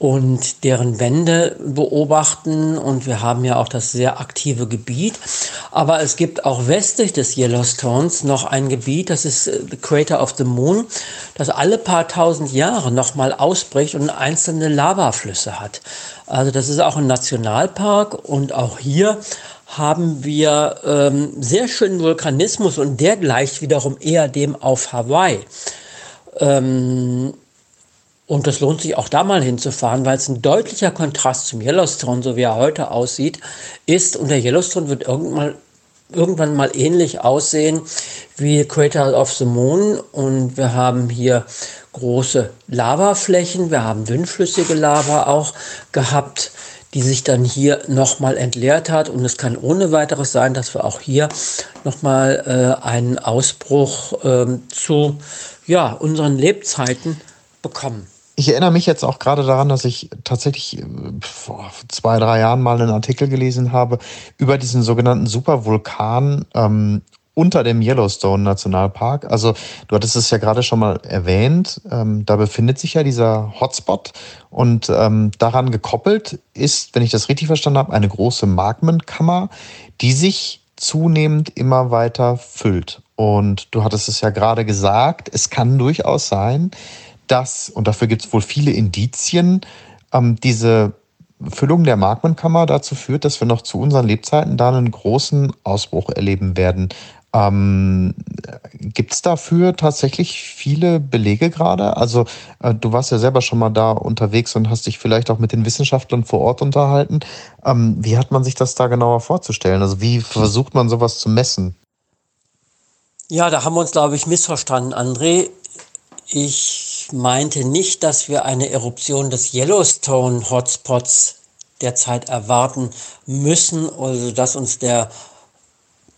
und deren Wände beobachten. Und wir haben ja auch das sehr aktive Gebiet. Aber es gibt auch westlich des Yellowstones noch ein Gebiet, das ist äh, the Crater of the Moon, das alle paar tausend Jahre nochmal ausbricht und einzelne Lavaflüsse hat. Also das ist auch ein Nationalpark und auch hier haben wir ähm, sehr schönen Vulkanismus und der gleicht wiederum eher dem auf Hawaii. Ähm, und es lohnt sich auch da mal hinzufahren, weil es ein deutlicher Kontrast zum Yellowstone, so wie er heute aussieht, ist. Und der Yellowstone wird irgendwann, irgendwann mal ähnlich aussehen wie Crater of the Moon. Und wir haben hier große Lavaflächen, wir haben dünnflüssige Lava auch gehabt, die sich dann hier nochmal entleert hat. Und es kann ohne weiteres sein, dass wir auch hier nochmal äh, einen Ausbruch äh, zu ja, unseren Lebzeiten bekommen. Ich erinnere mich jetzt auch gerade daran, dass ich tatsächlich äh, vor zwei, drei Jahren mal einen Artikel gelesen habe über diesen sogenannten Supervulkan ähm, unter dem Yellowstone Nationalpark. Also du hattest es ja gerade schon mal erwähnt, ähm, da befindet sich ja dieser Hotspot und ähm, daran gekoppelt ist, wenn ich das richtig verstanden habe, eine große Magmenkammer, die sich zunehmend immer weiter füllt. Und du hattest es ja gerade gesagt, es kann durchaus sein, dass, und dafür gibt es wohl viele Indizien, ähm, diese Füllung der Magmenkammer dazu führt, dass wir noch zu unseren Lebzeiten da einen großen Ausbruch erleben werden. Ähm, Gibt es dafür tatsächlich viele Belege gerade? Also äh, du warst ja selber schon mal da unterwegs und hast dich vielleicht auch mit den Wissenschaftlern vor Ort unterhalten. Ähm, wie hat man sich das da genauer vorzustellen? Also wie versucht man sowas zu messen? Ja, da haben wir uns, glaube ich, missverstanden, André. Ich meinte nicht, dass wir eine Eruption des Yellowstone Hotspots derzeit erwarten müssen, also dass uns der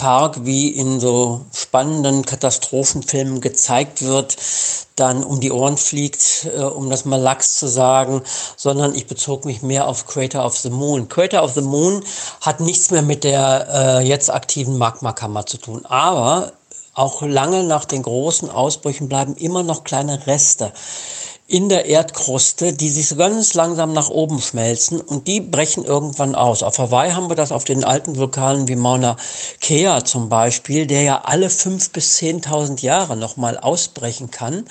Park wie in so spannenden Katastrophenfilmen gezeigt wird, dann um die Ohren fliegt, äh, um das mal lax zu sagen, sondern ich bezog mich mehr auf Crater of the Moon. Crater of the Moon hat nichts mehr mit der äh, jetzt aktiven Magmakammer zu tun, aber auch lange nach den großen Ausbrüchen bleiben immer noch kleine Reste in der Erdkruste, die sich so ganz langsam nach oben schmelzen und die brechen irgendwann aus. Auf Hawaii haben wir das auf den alten Vulkanen wie Mauna Kea zum Beispiel, der ja alle fünf bis zehntausend Jahre nochmal ausbrechen kann.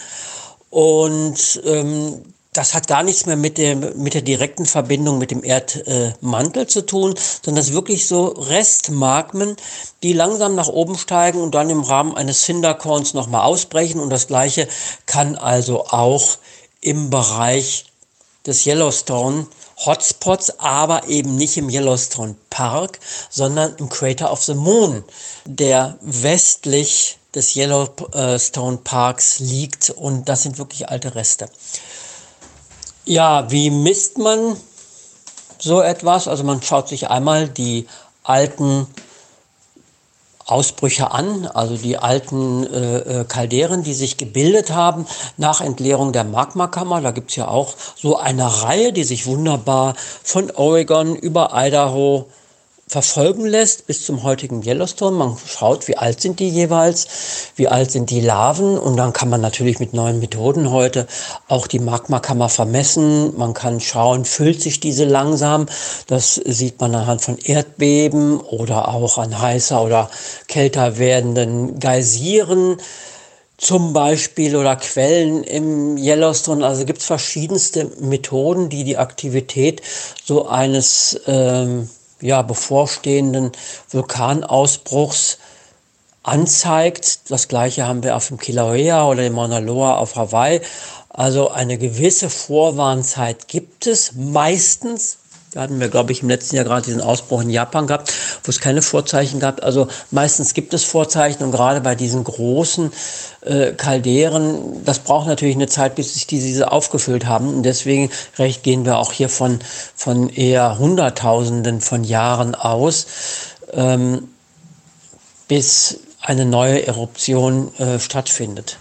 Und ähm, das hat gar nichts mehr mit der, mit der direkten Verbindung mit dem Erdmantel zu tun, sondern das ist wirklich so Restmagmen, die langsam nach oben steigen und dann im Rahmen eines Cinderkorns nochmal ausbrechen. Und das gleiche kann also auch im Bereich des Yellowstone Hotspots, aber eben nicht im Yellowstone Park, sondern im Crater of the Moon, der westlich des Yellowstone Parks liegt und das sind wirklich alte Reste. Ja, wie misst man so etwas? Also man schaut sich einmal die alten Ausbrüche an, also die alten äh, äh, Kalderen, die sich gebildet haben nach Entleerung der Magmakammer. Da gibt's ja auch so eine Reihe, die sich wunderbar von Oregon über Idaho verfolgen lässt bis zum heutigen Yellowstone. Man schaut, wie alt sind die jeweils, wie alt sind die Laven und dann kann man natürlich mit neuen Methoden heute auch die Magmakammer vermessen. Man kann schauen, füllt sich diese langsam. Das sieht man anhand von Erdbeben oder auch an heißer oder kälter werdenden Geysiren zum Beispiel oder Quellen im Yellowstone. Also gibt es verschiedenste Methoden, die die Aktivität so eines ähm, ja, bevorstehenden Vulkanausbruchs anzeigt. Das gleiche haben wir auf dem Kilauea oder dem Mauna Loa auf Hawaii. Also eine gewisse Vorwarnzeit gibt es meistens, da hatten wir, glaube ich, im letzten Jahr gerade diesen Ausbruch in Japan gehabt, wo es keine Vorzeichen gab. Also meistens gibt es Vorzeichen und gerade bei diesen großen äh, Kalderen, das braucht natürlich eine Zeit, bis sich diese aufgefüllt haben. Und deswegen recht gehen wir auch hier von, von eher Hunderttausenden von Jahren aus, ähm, bis eine neue Eruption äh, stattfindet.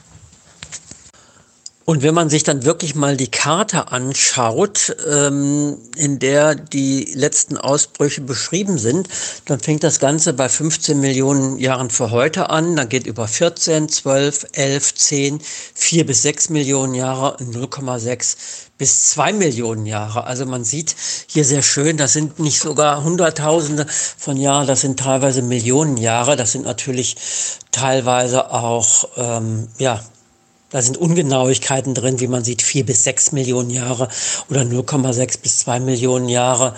Und wenn man sich dann wirklich mal die Karte anschaut, ähm, in der die letzten Ausbrüche beschrieben sind, dann fängt das Ganze bei 15 Millionen Jahren vor heute an. Dann geht über 14, 12, 11, 10, 4 bis 6 Millionen Jahre, 0,6 bis 2 Millionen Jahre. Also man sieht hier sehr schön, das sind nicht sogar Hunderttausende von Jahren, das sind teilweise Millionen Jahre. Das sind natürlich teilweise auch, ähm, ja, da sind Ungenauigkeiten drin, wie man sieht, vier bis sechs Millionen Jahre oder 0,6 bis zwei Millionen Jahre.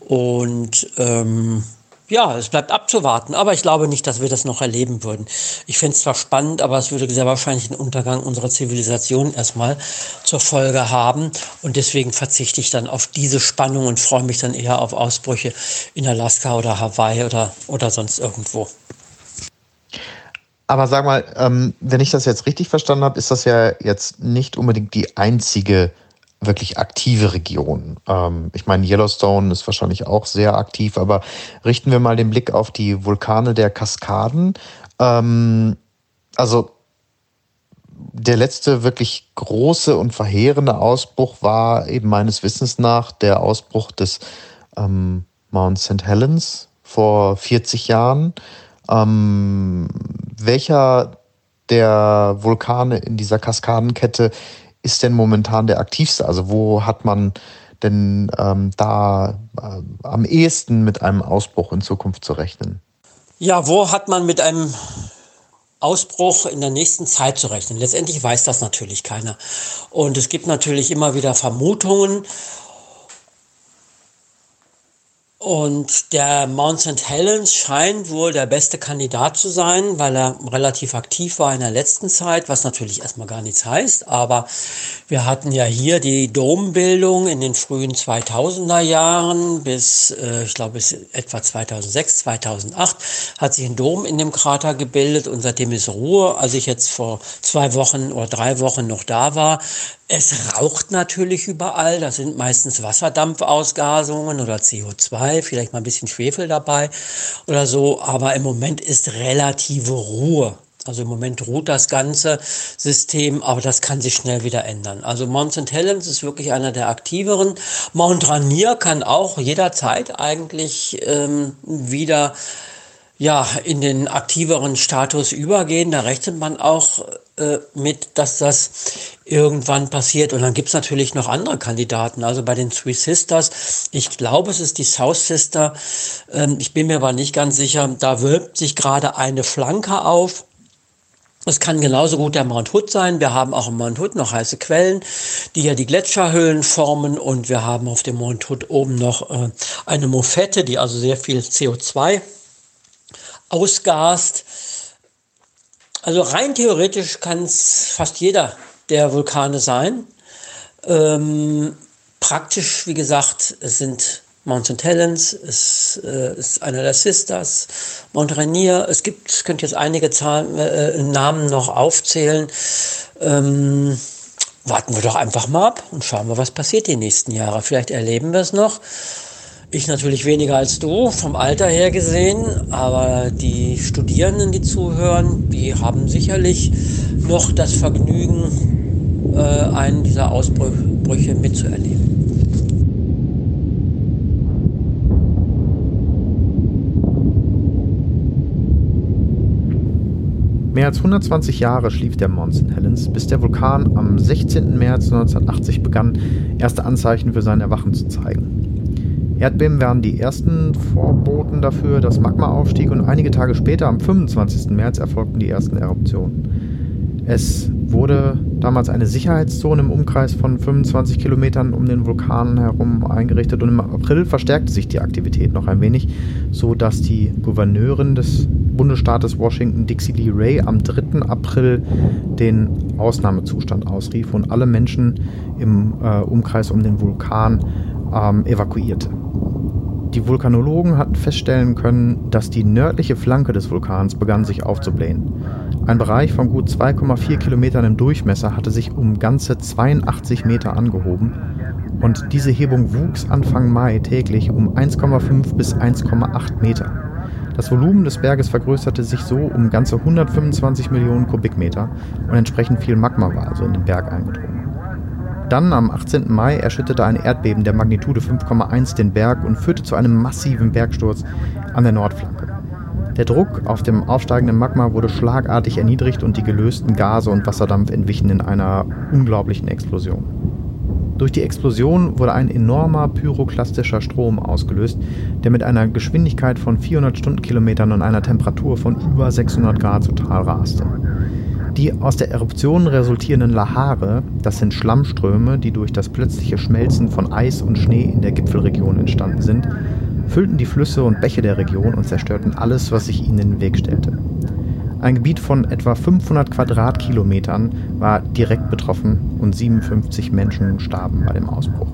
Und ähm, ja, es bleibt abzuwarten, aber ich glaube nicht, dass wir das noch erleben würden. Ich finde es zwar spannend, aber es würde sehr wahrscheinlich den Untergang unserer Zivilisation erstmal zur Folge haben. Und deswegen verzichte ich dann auf diese Spannung und freue mich dann eher auf Ausbrüche in Alaska oder Hawaii oder, oder sonst irgendwo. Aber sag mal, ähm, wenn ich das jetzt richtig verstanden habe, ist das ja jetzt nicht unbedingt die einzige wirklich aktive Region. Ähm, ich meine, Yellowstone ist wahrscheinlich auch sehr aktiv, aber richten wir mal den Blick auf die Vulkane der Kaskaden. Ähm, also der letzte wirklich große und verheerende Ausbruch war eben meines Wissens nach der Ausbruch des ähm, Mount St. Helens vor 40 Jahren. Ähm, welcher der Vulkane in dieser Kaskadenkette ist denn momentan der aktivste? Also wo hat man denn ähm, da äh, am ehesten mit einem Ausbruch in Zukunft zu rechnen? Ja, wo hat man mit einem Ausbruch in der nächsten Zeit zu rechnen? Letztendlich weiß das natürlich keiner. Und es gibt natürlich immer wieder Vermutungen Und der Mount St. Helens scheint wohl der beste Kandidat zu sein, weil er relativ aktiv war in der letzten Zeit, was natürlich erstmal gar nichts heißt. Aber wir hatten ja hier die Dombildung in den frühen 2000er Jahren bis, äh, ich glaube, bis etwa 2006, 2008 hat sich ein Dom in dem Krater gebildet und seitdem ist Ruhe. Als ich jetzt vor zwei Wochen oder drei Wochen noch da war, es raucht natürlich überall. Das sind meistens Wasserdampfausgasungen oder CO2, vielleicht mal ein bisschen Schwefel dabei oder so. Aber im Moment ist relative Ruhe. Also im Moment ruht das ganze System, aber das kann sich schnell wieder ändern. Also Mount St. Helens ist wirklich einer der aktiveren. Mount Rainier kann auch jederzeit eigentlich ähm, wieder ja, in den aktiveren Status übergehen. Da rechnet man auch äh, mit, dass das irgendwann passiert. Und dann gibt's natürlich noch andere Kandidaten. Also bei den Three Sisters, ich glaube, es ist die South Sister. Ähm, ich bin mir aber nicht ganz sicher. Da wölbt sich gerade eine Flanke auf. Es kann genauso gut der Mount Hood sein. Wir haben auch im Mount Hood noch heiße Quellen, die ja die Gletscherhöhlen formen. Und wir haben auf dem Mount Hood oben noch äh, eine Mofette, die also sehr viel CO2 ausgast. Also rein theoretisch kann es fast jeder der Vulkane sein. Ähm, praktisch, wie gesagt, es sind Mount St. Helens, es äh, ist einer der Sisters, Mount Rainier. Es gibt, ich könnte jetzt einige Zahlen, äh, Namen noch aufzählen. Ähm, warten wir doch einfach mal ab und schauen wir, was passiert die nächsten Jahre. Vielleicht erleben wir es noch. Ich natürlich weniger als du, vom Alter her gesehen, aber die Studierenden, die zuhören, die haben sicherlich noch das Vergnügen, äh, einen dieser Ausbrüche mitzuerleben. Mehr als 120 Jahre schlief der Mount St. Helens, bis der Vulkan am 16. März 1980 begann, erste Anzeichen für sein Erwachen zu zeigen. Erdbeben waren die ersten Vorboten dafür, dass Magma aufstieg und einige Tage später, am 25. März, erfolgten die ersten Eruptionen. Es wurde damals eine Sicherheitszone im Umkreis von 25 Kilometern um den Vulkan herum eingerichtet und im April verstärkte sich die Aktivität noch ein wenig, so dass die Gouverneurin des Bundesstaates Washington, Dixie Lee Ray, am 3. April den Ausnahmezustand ausrief und alle Menschen im äh, Umkreis um den Vulkan ähm, evakuierte. Die Vulkanologen hatten feststellen können, dass die nördliche Flanke des Vulkans begann sich aufzublähen. Ein Bereich von gut 2,4 Kilometern im Durchmesser hatte sich um ganze 82 Meter angehoben und diese Hebung wuchs Anfang Mai täglich um 1,5 bis 1,8 Meter. Das Volumen des Berges vergrößerte sich so um ganze 125 Millionen Kubikmeter und entsprechend viel Magma war also in den Berg eingedrungen. Dann am 18. Mai erschütterte ein Erdbeben der Magnitude 5,1 den Berg und führte zu einem massiven Bergsturz an der Nordflanke. Der Druck auf dem aufsteigenden Magma wurde schlagartig erniedrigt und die gelösten Gase und Wasserdampf entwichen in einer unglaublichen Explosion. Durch die Explosion wurde ein enormer pyroklastischer Strom ausgelöst, der mit einer Geschwindigkeit von 400 Stundenkilometern und einer Temperatur von über 600 Grad total raste. Die aus der Eruption resultierenden Lahare, das sind Schlammströme, die durch das plötzliche Schmelzen von Eis und Schnee in der Gipfelregion entstanden sind, füllten die Flüsse und Bäche der Region und zerstörten alles, was sich ihnen in den Weg stellte. Ein Gebiet von etwa 500 Quadratkilometern war direkt betroffen und 57 Menschen starben bei dem Ausbruch.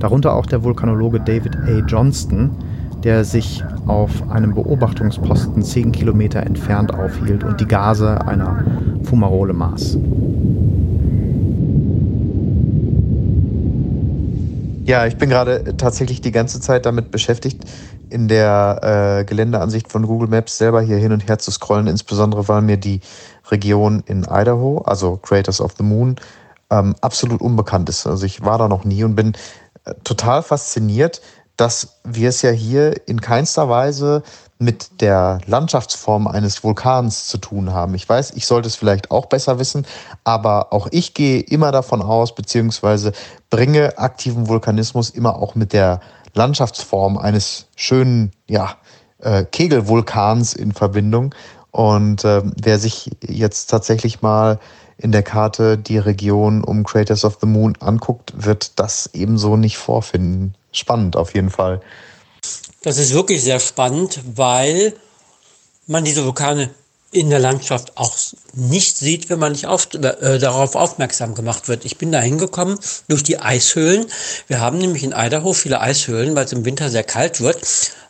Darunter auch der Vulkanologe David A. Johnston, der sich auf einem Beobachtungsposten 10 Kilometer entfernt aufhielt und die Gase einer Fumarole maß. Ja, ich bin gerade tatsächlich die ganze Zeit damit beschäftigt, in der äh, Geländeansicht von Google Maps selber hier hin und her zu scrollen, insbesondere weil mir die Region in Idaho, also Craters of the Moon, ähm, absolut unbekannt ist. Also ich war da noch nie und bin äh, total fasziniert, dass wir es ja hier in keinster Weise mit der Landschaftsform eines Vulkans zu tun haben. Ich weiß, ich sollte es vielleicht auch besser wissen, aber auch ich gehe immer davon aus, beziehungsweise bringe aktiven Vulkanismus immer auch mit der Landschaftsform eines schönen, ja, äh, Kegelvulkans in Verbindung. Und äh, wer sich jetzt tatsächlich mal in der Karte die Region um Craters of the Moon anguckt, wird das ebenso nicht vorfinden spannend auf jeden Fall. Das ist wirklich sehr spannend, weil man diese Vulkane in der Landschaft auch nicht sieht, wenn man nicht auf, äh, darauf aufmerksam gemacht wird. Ich bin da hingekommen durch die Eishöhlen. Wir haben nämlich in Idaho viele Eishöhlen, weil es im Winter sehr kalt wird.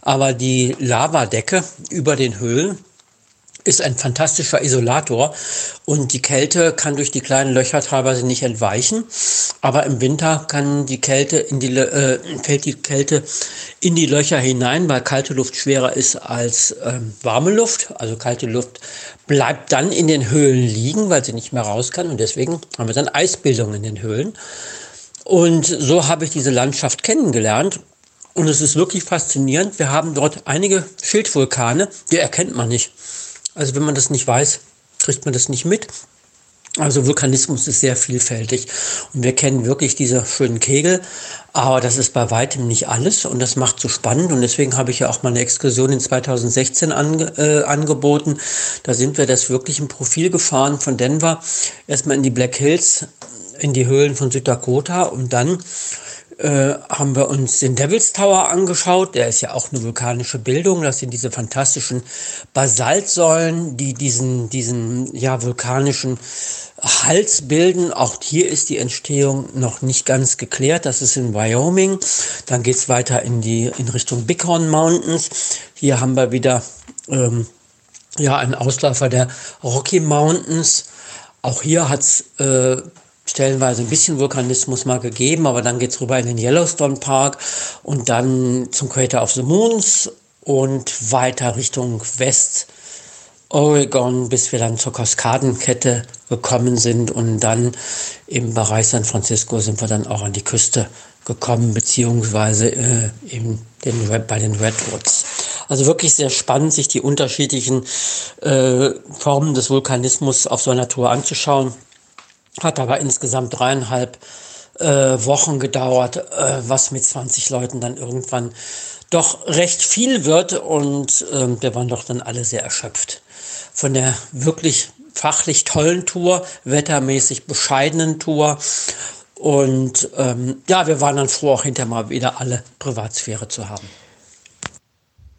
Aber die Lavadecke über den Höhlen ist ein fantastischer Isolator und die Kälte kann durch die kleinen Löcher teilweise nicht entweichen, aber im Winter kann die Kälte in die, äh, fällt die Kälte in die Löcher hinein, weil kalte Luft schwerer ist als ähm, warme Luft. Also kalte Luft bleibt dann in den Höhlen liegen, weil sie nicht mehr raus kann und deswegen haben wir dann Eisbildung in den Höhlen. Und so habe ich diese Landschaft kennengelernt und es ist wirklich faszinierend. Wir haben dort einige Schildvulkane, die erkennt man nicht. Also wenn man das nicht weiß, kriegt man das nicht mit. Also Vulkanismus ist sehr vielfältig und wir kennen wirklich diese schönen Kegel, aber das ist bei weitem nicht alles und das macht so spannend und deswegen habe ich ja auch mal eine Exkursion in 2016 ange, äh, angeboten. Da sind wir das wirklich im Profil gefahren von Denver, erstmal in die Black Hills, in die Höhlen von Süddakota und dann äh, haben wir uns den Devil's Tower angeschaut. Der ist ja auch eine vulkanische Bildung. Das sind diese fantastischen Basaltsäulen, die diesen, diesen ja, vulkanischen Hals bilden. Auch hier ist die Entstehung noch nicht ganz geklärt. Das ist in Wyoming. Dann geht es weiter in, die, in Richtung Bighorn Mountains. Hier haben wir wieder ähm, ja, einen Ausläufer der Rocky Mountains. Auch hier hat es äh, stellenweise ein bisschen Vulkanismus mal gegeben, aber dann geht es rüber in den Yellowstone Park und dann zum Crater of the Moons und weiter Richtung West Oregon, bis wir dann zur Kaskadenkette gekommen sind und dann im Bereich San Francisco sind wir dann auch an die Küste gekommen, beziehungsweise äh, in den, bei den Redwoods. Also wirklich sehr spannend, sich die unterschiedlichen äh, Formen des Vulkanismus auf so einer Tour anzuschauen. Hat aber insgesamt dreieinhalb äh, Wochen gedauert, äh, was mit 20 Leuten dann irgendwann doch recht viel wird und äh, wir waren doch dann alle sehr erschöpft. Von der wirklich fachlich tollen Tour, wettermäßig bescheidenen Tour und ähm, ja, wir waren dann froh, auch hinterher mal wieder alle Privatsphäre zu haben.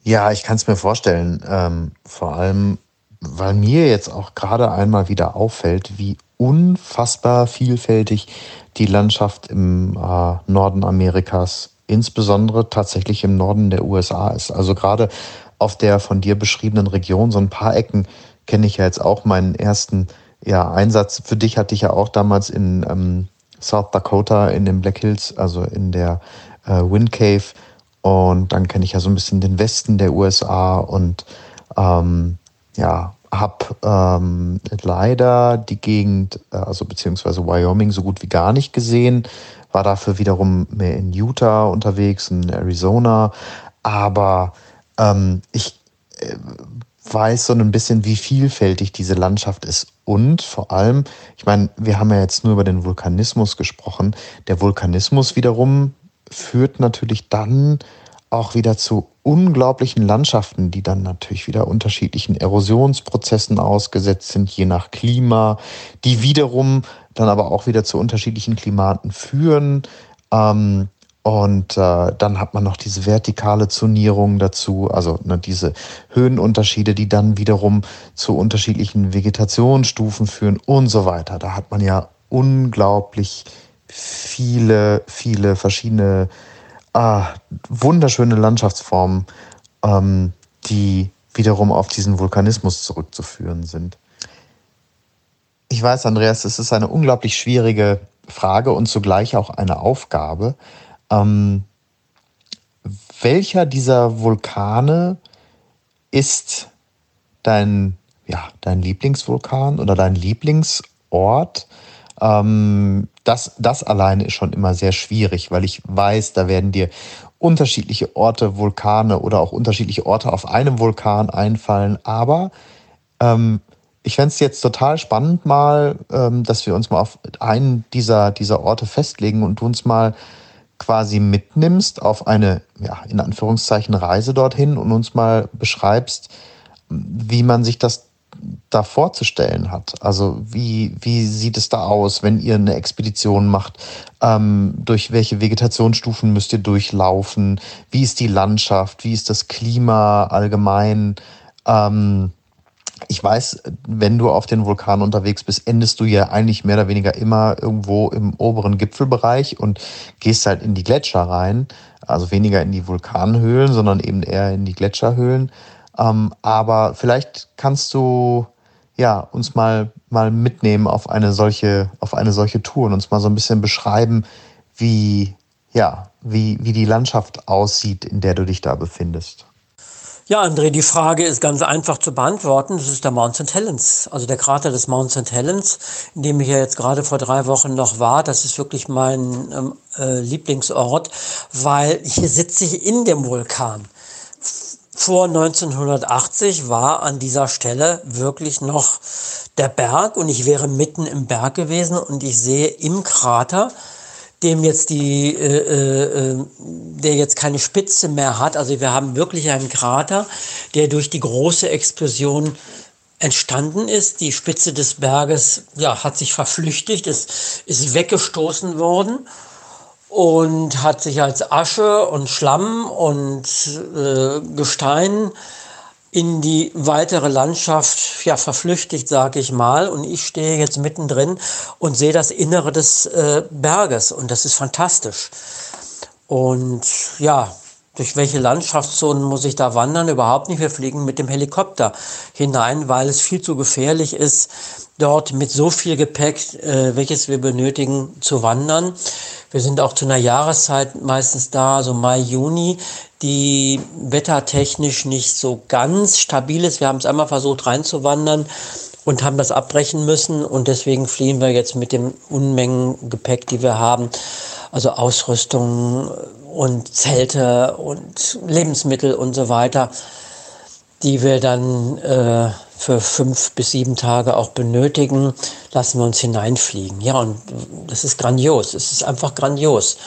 Ja, ich kann es mir vorstellen. Ähm, vor allem, weil mir jetzt auch gerade einmal wieder auffällt, wie unfassbar vielfältig die Landschaft im äh, Norden Amerikas, insbesondere tatsächlich im Norden der USA ist. Also gerade auf der von dir beschriebenen Region, so ein paar Ecken kenne ich ja jetzt auch meinen ersten ja, Einsatz. Für dich hatte ich ja auch damals in ähm, South Dakota in den Black Hills, also in der äh, Wind Cave. Und dann kenne ich ja so ein bisschen den Westen der USA und ähm, ja, habe ähm, leider die Gegend, äh, also beziehungsweise Wyoming, so gut wie gar nicht gesehen. War dafür wiederum mehr in Utah unterwegs, in Arizona. Aber ähm, ich äh, weiß so ein bisschen, wie vielfältig diese Landschaft ist. Und vor allem, ich meine, wir haben ja jetzt nur über den Vulkanismus gesprochen. Der Vulkanismus wiederum führt natürlich dann auch wieder zu unglaublichen Landschaften, die dann natürlich wieder unterschiedlichen Erosionsprozessen ausgesetzt sind, je nach Klima, die wiederum dann aber auch wieder zu unterschiedlichen Klimaten führen. Ähm, und äh, dann hat man noch diese vertikale Zonierung dazu, also ne, diese Höhenunterschiede, die dann wiederum zu unterschiedlichen Vegetationsstufen führen und so weiter. Da hat man ja unglaublich viele, viele verschiedene ah, wunderschöne Landschaftsformen, ähm, die wiederum auf diesen Vulkanismus zurückzuführen sind. Ich weiß, Andreas, es ist eine unglaublich schwierige Frage und zugleich auch eine Aufgabe. Ähm, welcher dieser Vulkane ist dein, ja, dein Lieblingsvulkan oder dein Lieblingsort? Ähm, das, das alleine ist schon immer sehr schwierig, weil ich weiß, da werden dir unterschiedliche Orte, Vulkane oder auch unterschiedliche Orte auf einem Vulkan einfallen. Aber ähm, ich fände es jetzt total spannend mal, ähm, dass wir uns mal auf einen dieser, dieser Orte festlegen und du uns mal quasi mitnimmst auf eine, ja, in Anführungszeichen Reise dorthin und uns mal beschreibst, wie man sich das da vorzustellen hat. Also wie, wie sieht es da aus, wenn ihr eine Expedition macht? Ähm, durch welche Vegetationsstufen müsst ihr durchlaufen? Wie ist die Landschaft? Wie ist das Klima allgemein? Ähm, ich weiß, wenn du auf den Vulkan unterwegs bist, endest du ja eigentlich mehr oder weniger immer irgendwo im oberen Gipfelbereich und gehst halt in die Gletscher rein. Also weniger in die Vulkanhöhlen, sondern eben eher in die Gletscherhöhlen. Ähm, aber vielleicht kannst du ja uns mal mal mitnehmen auf eine solche auf eine solche Tour und uns mal so ein bisschen beschreiben, wie ja wie wie die Landschaft aussieht, in der du dich da befindest. Ja, André, die Frage ist ganz einfach zu beantworten. Das ist der Mount St. Helens, also der Krater des Mount St. Helens, in dem ich ja jetzt gerade vor drei Wochen noch war. Das ist wirklich mein ähm, äh, Lieblingsort, weil hier sitze ich in dem Vulkan. Vor 1980 war an dieser Stelle wirklich noch der Berg und ich wäre mitten im Berg gewesen und ich sehe im Krater dem jetzt die, äh, äh, äh, der jetzt keine Spitze mehr hat. Also wir haben wirklich einen Krater, der durch die große Explosion entstanden ist. Die Spitze des Berges ja, hat sich verflüchtigt, ist, ist weggestoßen worden und hat sich als Asche und Schlamm und äh, Gestein in die weitere Landschaft ja verflüchtigt, sage ich mal. Und ich stehe jetzt mittendrin und sehe das Innere des äh, Berges und das ist fantastisch. Und ja, durch welche Landschaftszonen muss ich da wandern? Überhaupt nicht. Wir fliegen mit dem Helikopter hinein, weil es viel zu gefährlich ist, dort mit so viel Gepäck, äh, welches wir benötigen, zu wandern. Wir sind auch zu einer Jahreszeit meistens da, so Mai, Juni, die wettertechnisch nicht so ganz stabil ist. Wir haben es einmal versucht reinzuwandern und haben das abbrechen müssen und deswegen fliehen wir jetzt mit dem Unmengen Gepäck, die wir haben, also Ausrüstung und Zelte und Lebensmittel und so weiter, die wir dann äh, für fünf bis sieben Tage auch benötigen, lassen wir uns hineinfliegen. Ja, und das ist grandios. Es ist einfach grandios.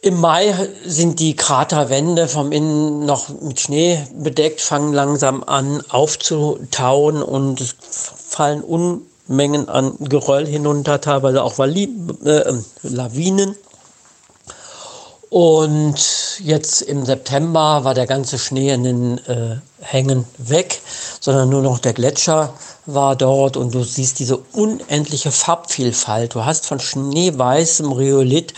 Im Mai sind die Kraterwände vom Innen noch mit Schnee bedeckt, fangen langsam an aufzutauen und es fallen Unmengen an Geröll hinunter, teilweise auch Vali äh, Lawinen. Und jetzt im September war der ganze Schnee in den äh, Hängen weg, sondern nur noch der Gletscher war dort und du siehst diese unendliche Farbvielfalt. Du hast von schneeweißem Rhyolith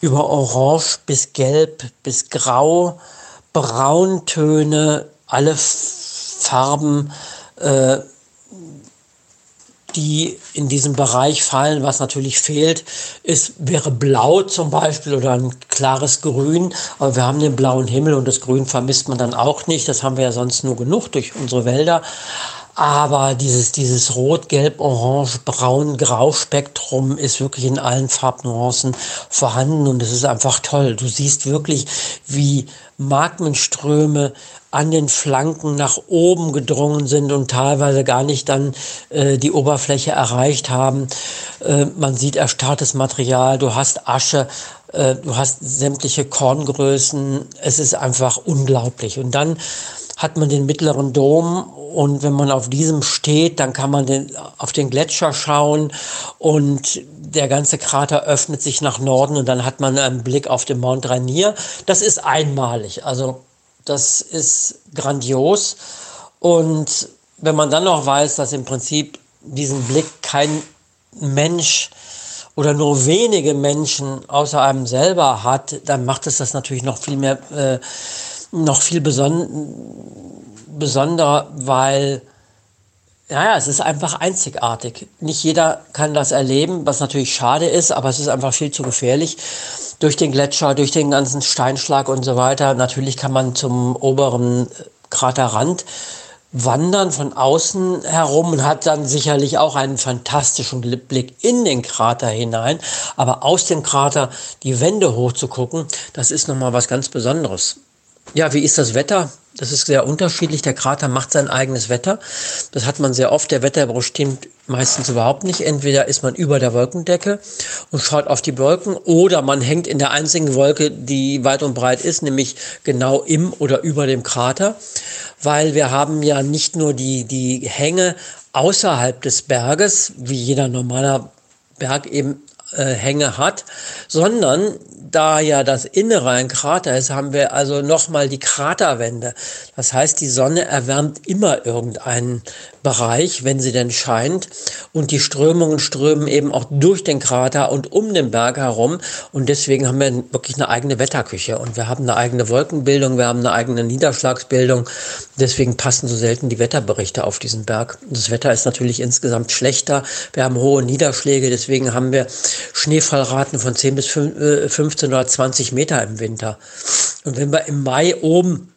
über Orange bis Gelb bis Grau, Brauntöne, alle Farben. Äh, die in diesen Bereich fallen. Was natürlich fehlt, ist, wäre blau zum Beispiel oder ein klares Grün. Aber wir haben den blauen Himmel und das Grün vermisst man dann auch nicht. Das haben wir ja sonst nur genug durch unsere Wälder. Aber dieses, dieses Rot, Gelb, Orange, Braun, Grau Spektrum ist wirklich in allen Farbnuancen vorhanden und es ist einfach toll. Du siehst wirklich, wie Magmenströme an den Flanken nach oben gedrungen sind und teilweise gar nicht dann äh, die Oberfläche erreicht haben. Äh, man sieht erstarrtes Material, du hast Asche, äh, du hast sämtliche Korngrößen. Es ist einfach unglaublich. Und dann hat man den mittleren Dom und wenn man auf diesem steht, dann kann man den, auf den Gletscher schauen und der ganze Krater öffnet sich nach Norden und dann hat man einen Blick auf den Mount Rainier. Das ist einmalig, also das ist grandios. Und wenn man dann noch weiß, dass im Prinzip diesen Blick kein Mensch oder nur wenige Menschen außer einem selber hat, dann macht es das natürlich noch viel mehr äh, noch viel beson besonderer, weil ja, es ist einfach einzigartig. Nicht jeder kann das erleben, was natürlich schade ist, aber es ist einfach viel zu gefährlich. Durch den Gletscher, durch den ganzen Steinschlag und so weiter. Natürlich kann man zum oberen Kraterrand wandern von außen herum und hat dann sicherlich auch einen fantastischen Blick in den Krater hinein. Aber aus dem Krater die Wände hochzugucken, das ist nochmal was ganz Besonderes. Ja, wie ist das Wetter? Das ist sehr unterschiedlich. Der Krater macht sein eigenes Wetter. Das hat man sehr oft. Der Wetterbruch stimmt meistens überhaupt nicht. Entweder ist man über der Wolkendecke und schaut auf die Wolken oder man hängt in der einzigen Wolke, die weit und breit ist, nämlich genau im oder über dem Krater, weil wir haben ja nicht nur die, die Hänge außerhalb des Berges, wie jeder normaler Berg eben Hänge hat, sondern da ja das Innere ein Krater ist, haben wir also nochmal die Kraterwände. Das heißt, die Sonne erwärmt immer irgendeinen Bereich, wenn sie denn scheint. Und die Strömungen strömen eben auch durch den Krater und um den Berg herum. Und deswegen haben wir wirklich eine eigene Wetterküche. Und wir haben eine eigene Wolkenbildung, wir haben eine eigene Niederschlagsbildung. Deswegen passen so selten die Wetterberichte auf diesen Berg. Das Wetter ist natürlich insgesamt schlechter. Wir haben hohe Niederschläge, deswegen haben wir Schneefallraten von 10 bis 15 oder 20 Meter im Winter. Und wenn wir im Mai oben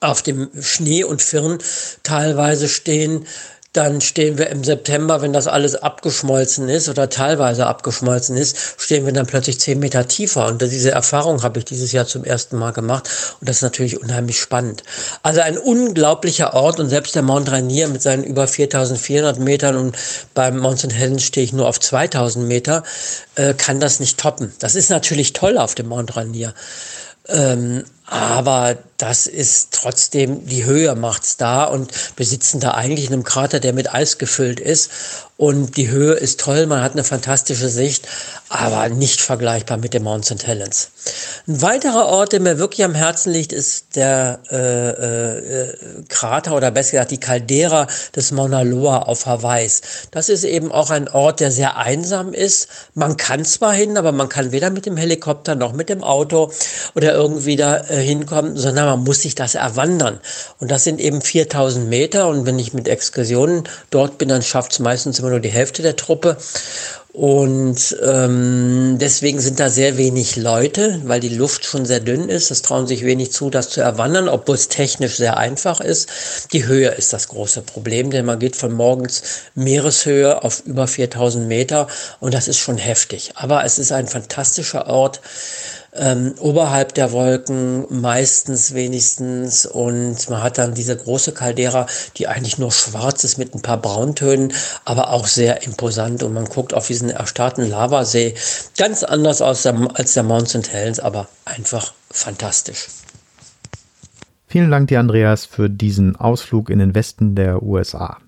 auf dem Schnee und Firn teilweise stehen, dann stehen wir im September, wenn das alles abgeschmolzen ist oder teilweise abgeschmolzen ist, stehen wir dann plötzlich zehn Meter tiefer. Und diese Erfahrung habe ich dieses Jahr zum ersten Mal gemacht. Und das ist natürlich unheimlich spannend. Also ein unglaublicher Ort und selbst der Mount Rainier mit seinen über 4400 Metern und beim Mount St. Helens stehe ich nur auf 2000 Meter, äh, kann das nicht toppen. Das ist natürlich toll auf dem Mount Rainier. Ähm, aber das ist trotzdem, die Höhe macht's da und wir sitzen da eigentlich in einem Krater, der mit Eis gefüllt ist und die Höhe ist toll, man hat eine fantastische Sicht, aber nicht vergleichbar mit dem Mount St. Helens. Ein weiterer Ort, der mir wirklich am Herzen liegt, ist der äh, äh, Krater oder besser gesagt die Caldera des Mauna Loa auf Hawaii. Das ist eben auch ein Ort, der sehr einsam ist. Man kann zwar hin, aber man kann weder mit dem Helikopter noch mit dem Auto oder irgendwie da äh, hinkommen, sondern man muss sich das erwandern. Und das sind eben 4000 Meter und wenn ich mit Exkursionen dort bin, dann schafft es meistens immer nur die Hälfte der Truppe. Und ähm, deswegen sind da sehr wenig Leute, weil die Luft schon sehr dünn ist. Es trauen sich wenig zu, das zu erwandern, obwohl es technisch sehr einfach ist. Die Höhe ist das große Problem, denn man geht von morgens Meereshöhe auf über 4000 Meter und das ist schon heftig. Aber es ist ein fantastischer Ort ähm, oberhalb der Wolken meistens wenigstens und man hat dann diese große Caldera, die eigentlich nur schwarz ist mit ein paar Brauntönen, aber auch sehr imposant und man guckt auf diesen erstarrten Lavasee ganz anders aus der, als der Mount St. Helens, aber einfach fantastisch. Vielen Dank dir, Andreas, für diesen Ausflug in den Westen der USA.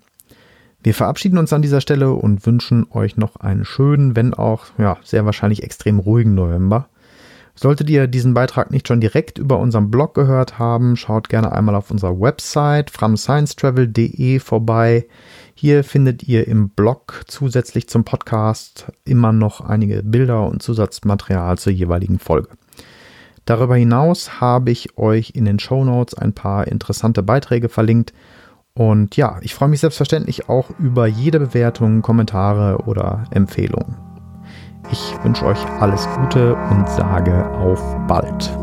Wir verabschieden uns an dieser Stelle und wünschen euch noch einen schönen, wenn auch ja, sehr wahrscheinlich extrem ruhigen November. Solltet ihr diesen Beitrag nicht schon direkt über unseren Blog gehört haben, schaut gerne einmal auf unserer Website fromsciencetravel.de vorbei. Hier findet ihr im Blog zusätzlich zum Podcast immer noch einige Bilder und Zusatzmaterial zur jeweiligen Folge. Darüber hinaus habe ich euch in den Show Notes ein paar interessante Beiträge verlinkt. Und ja, ich freue mich selbstverständlich auch über jede Bewertung, Kommentare oder Empfehlungen. Ich wünsche euch alles Gute und sage auf bald.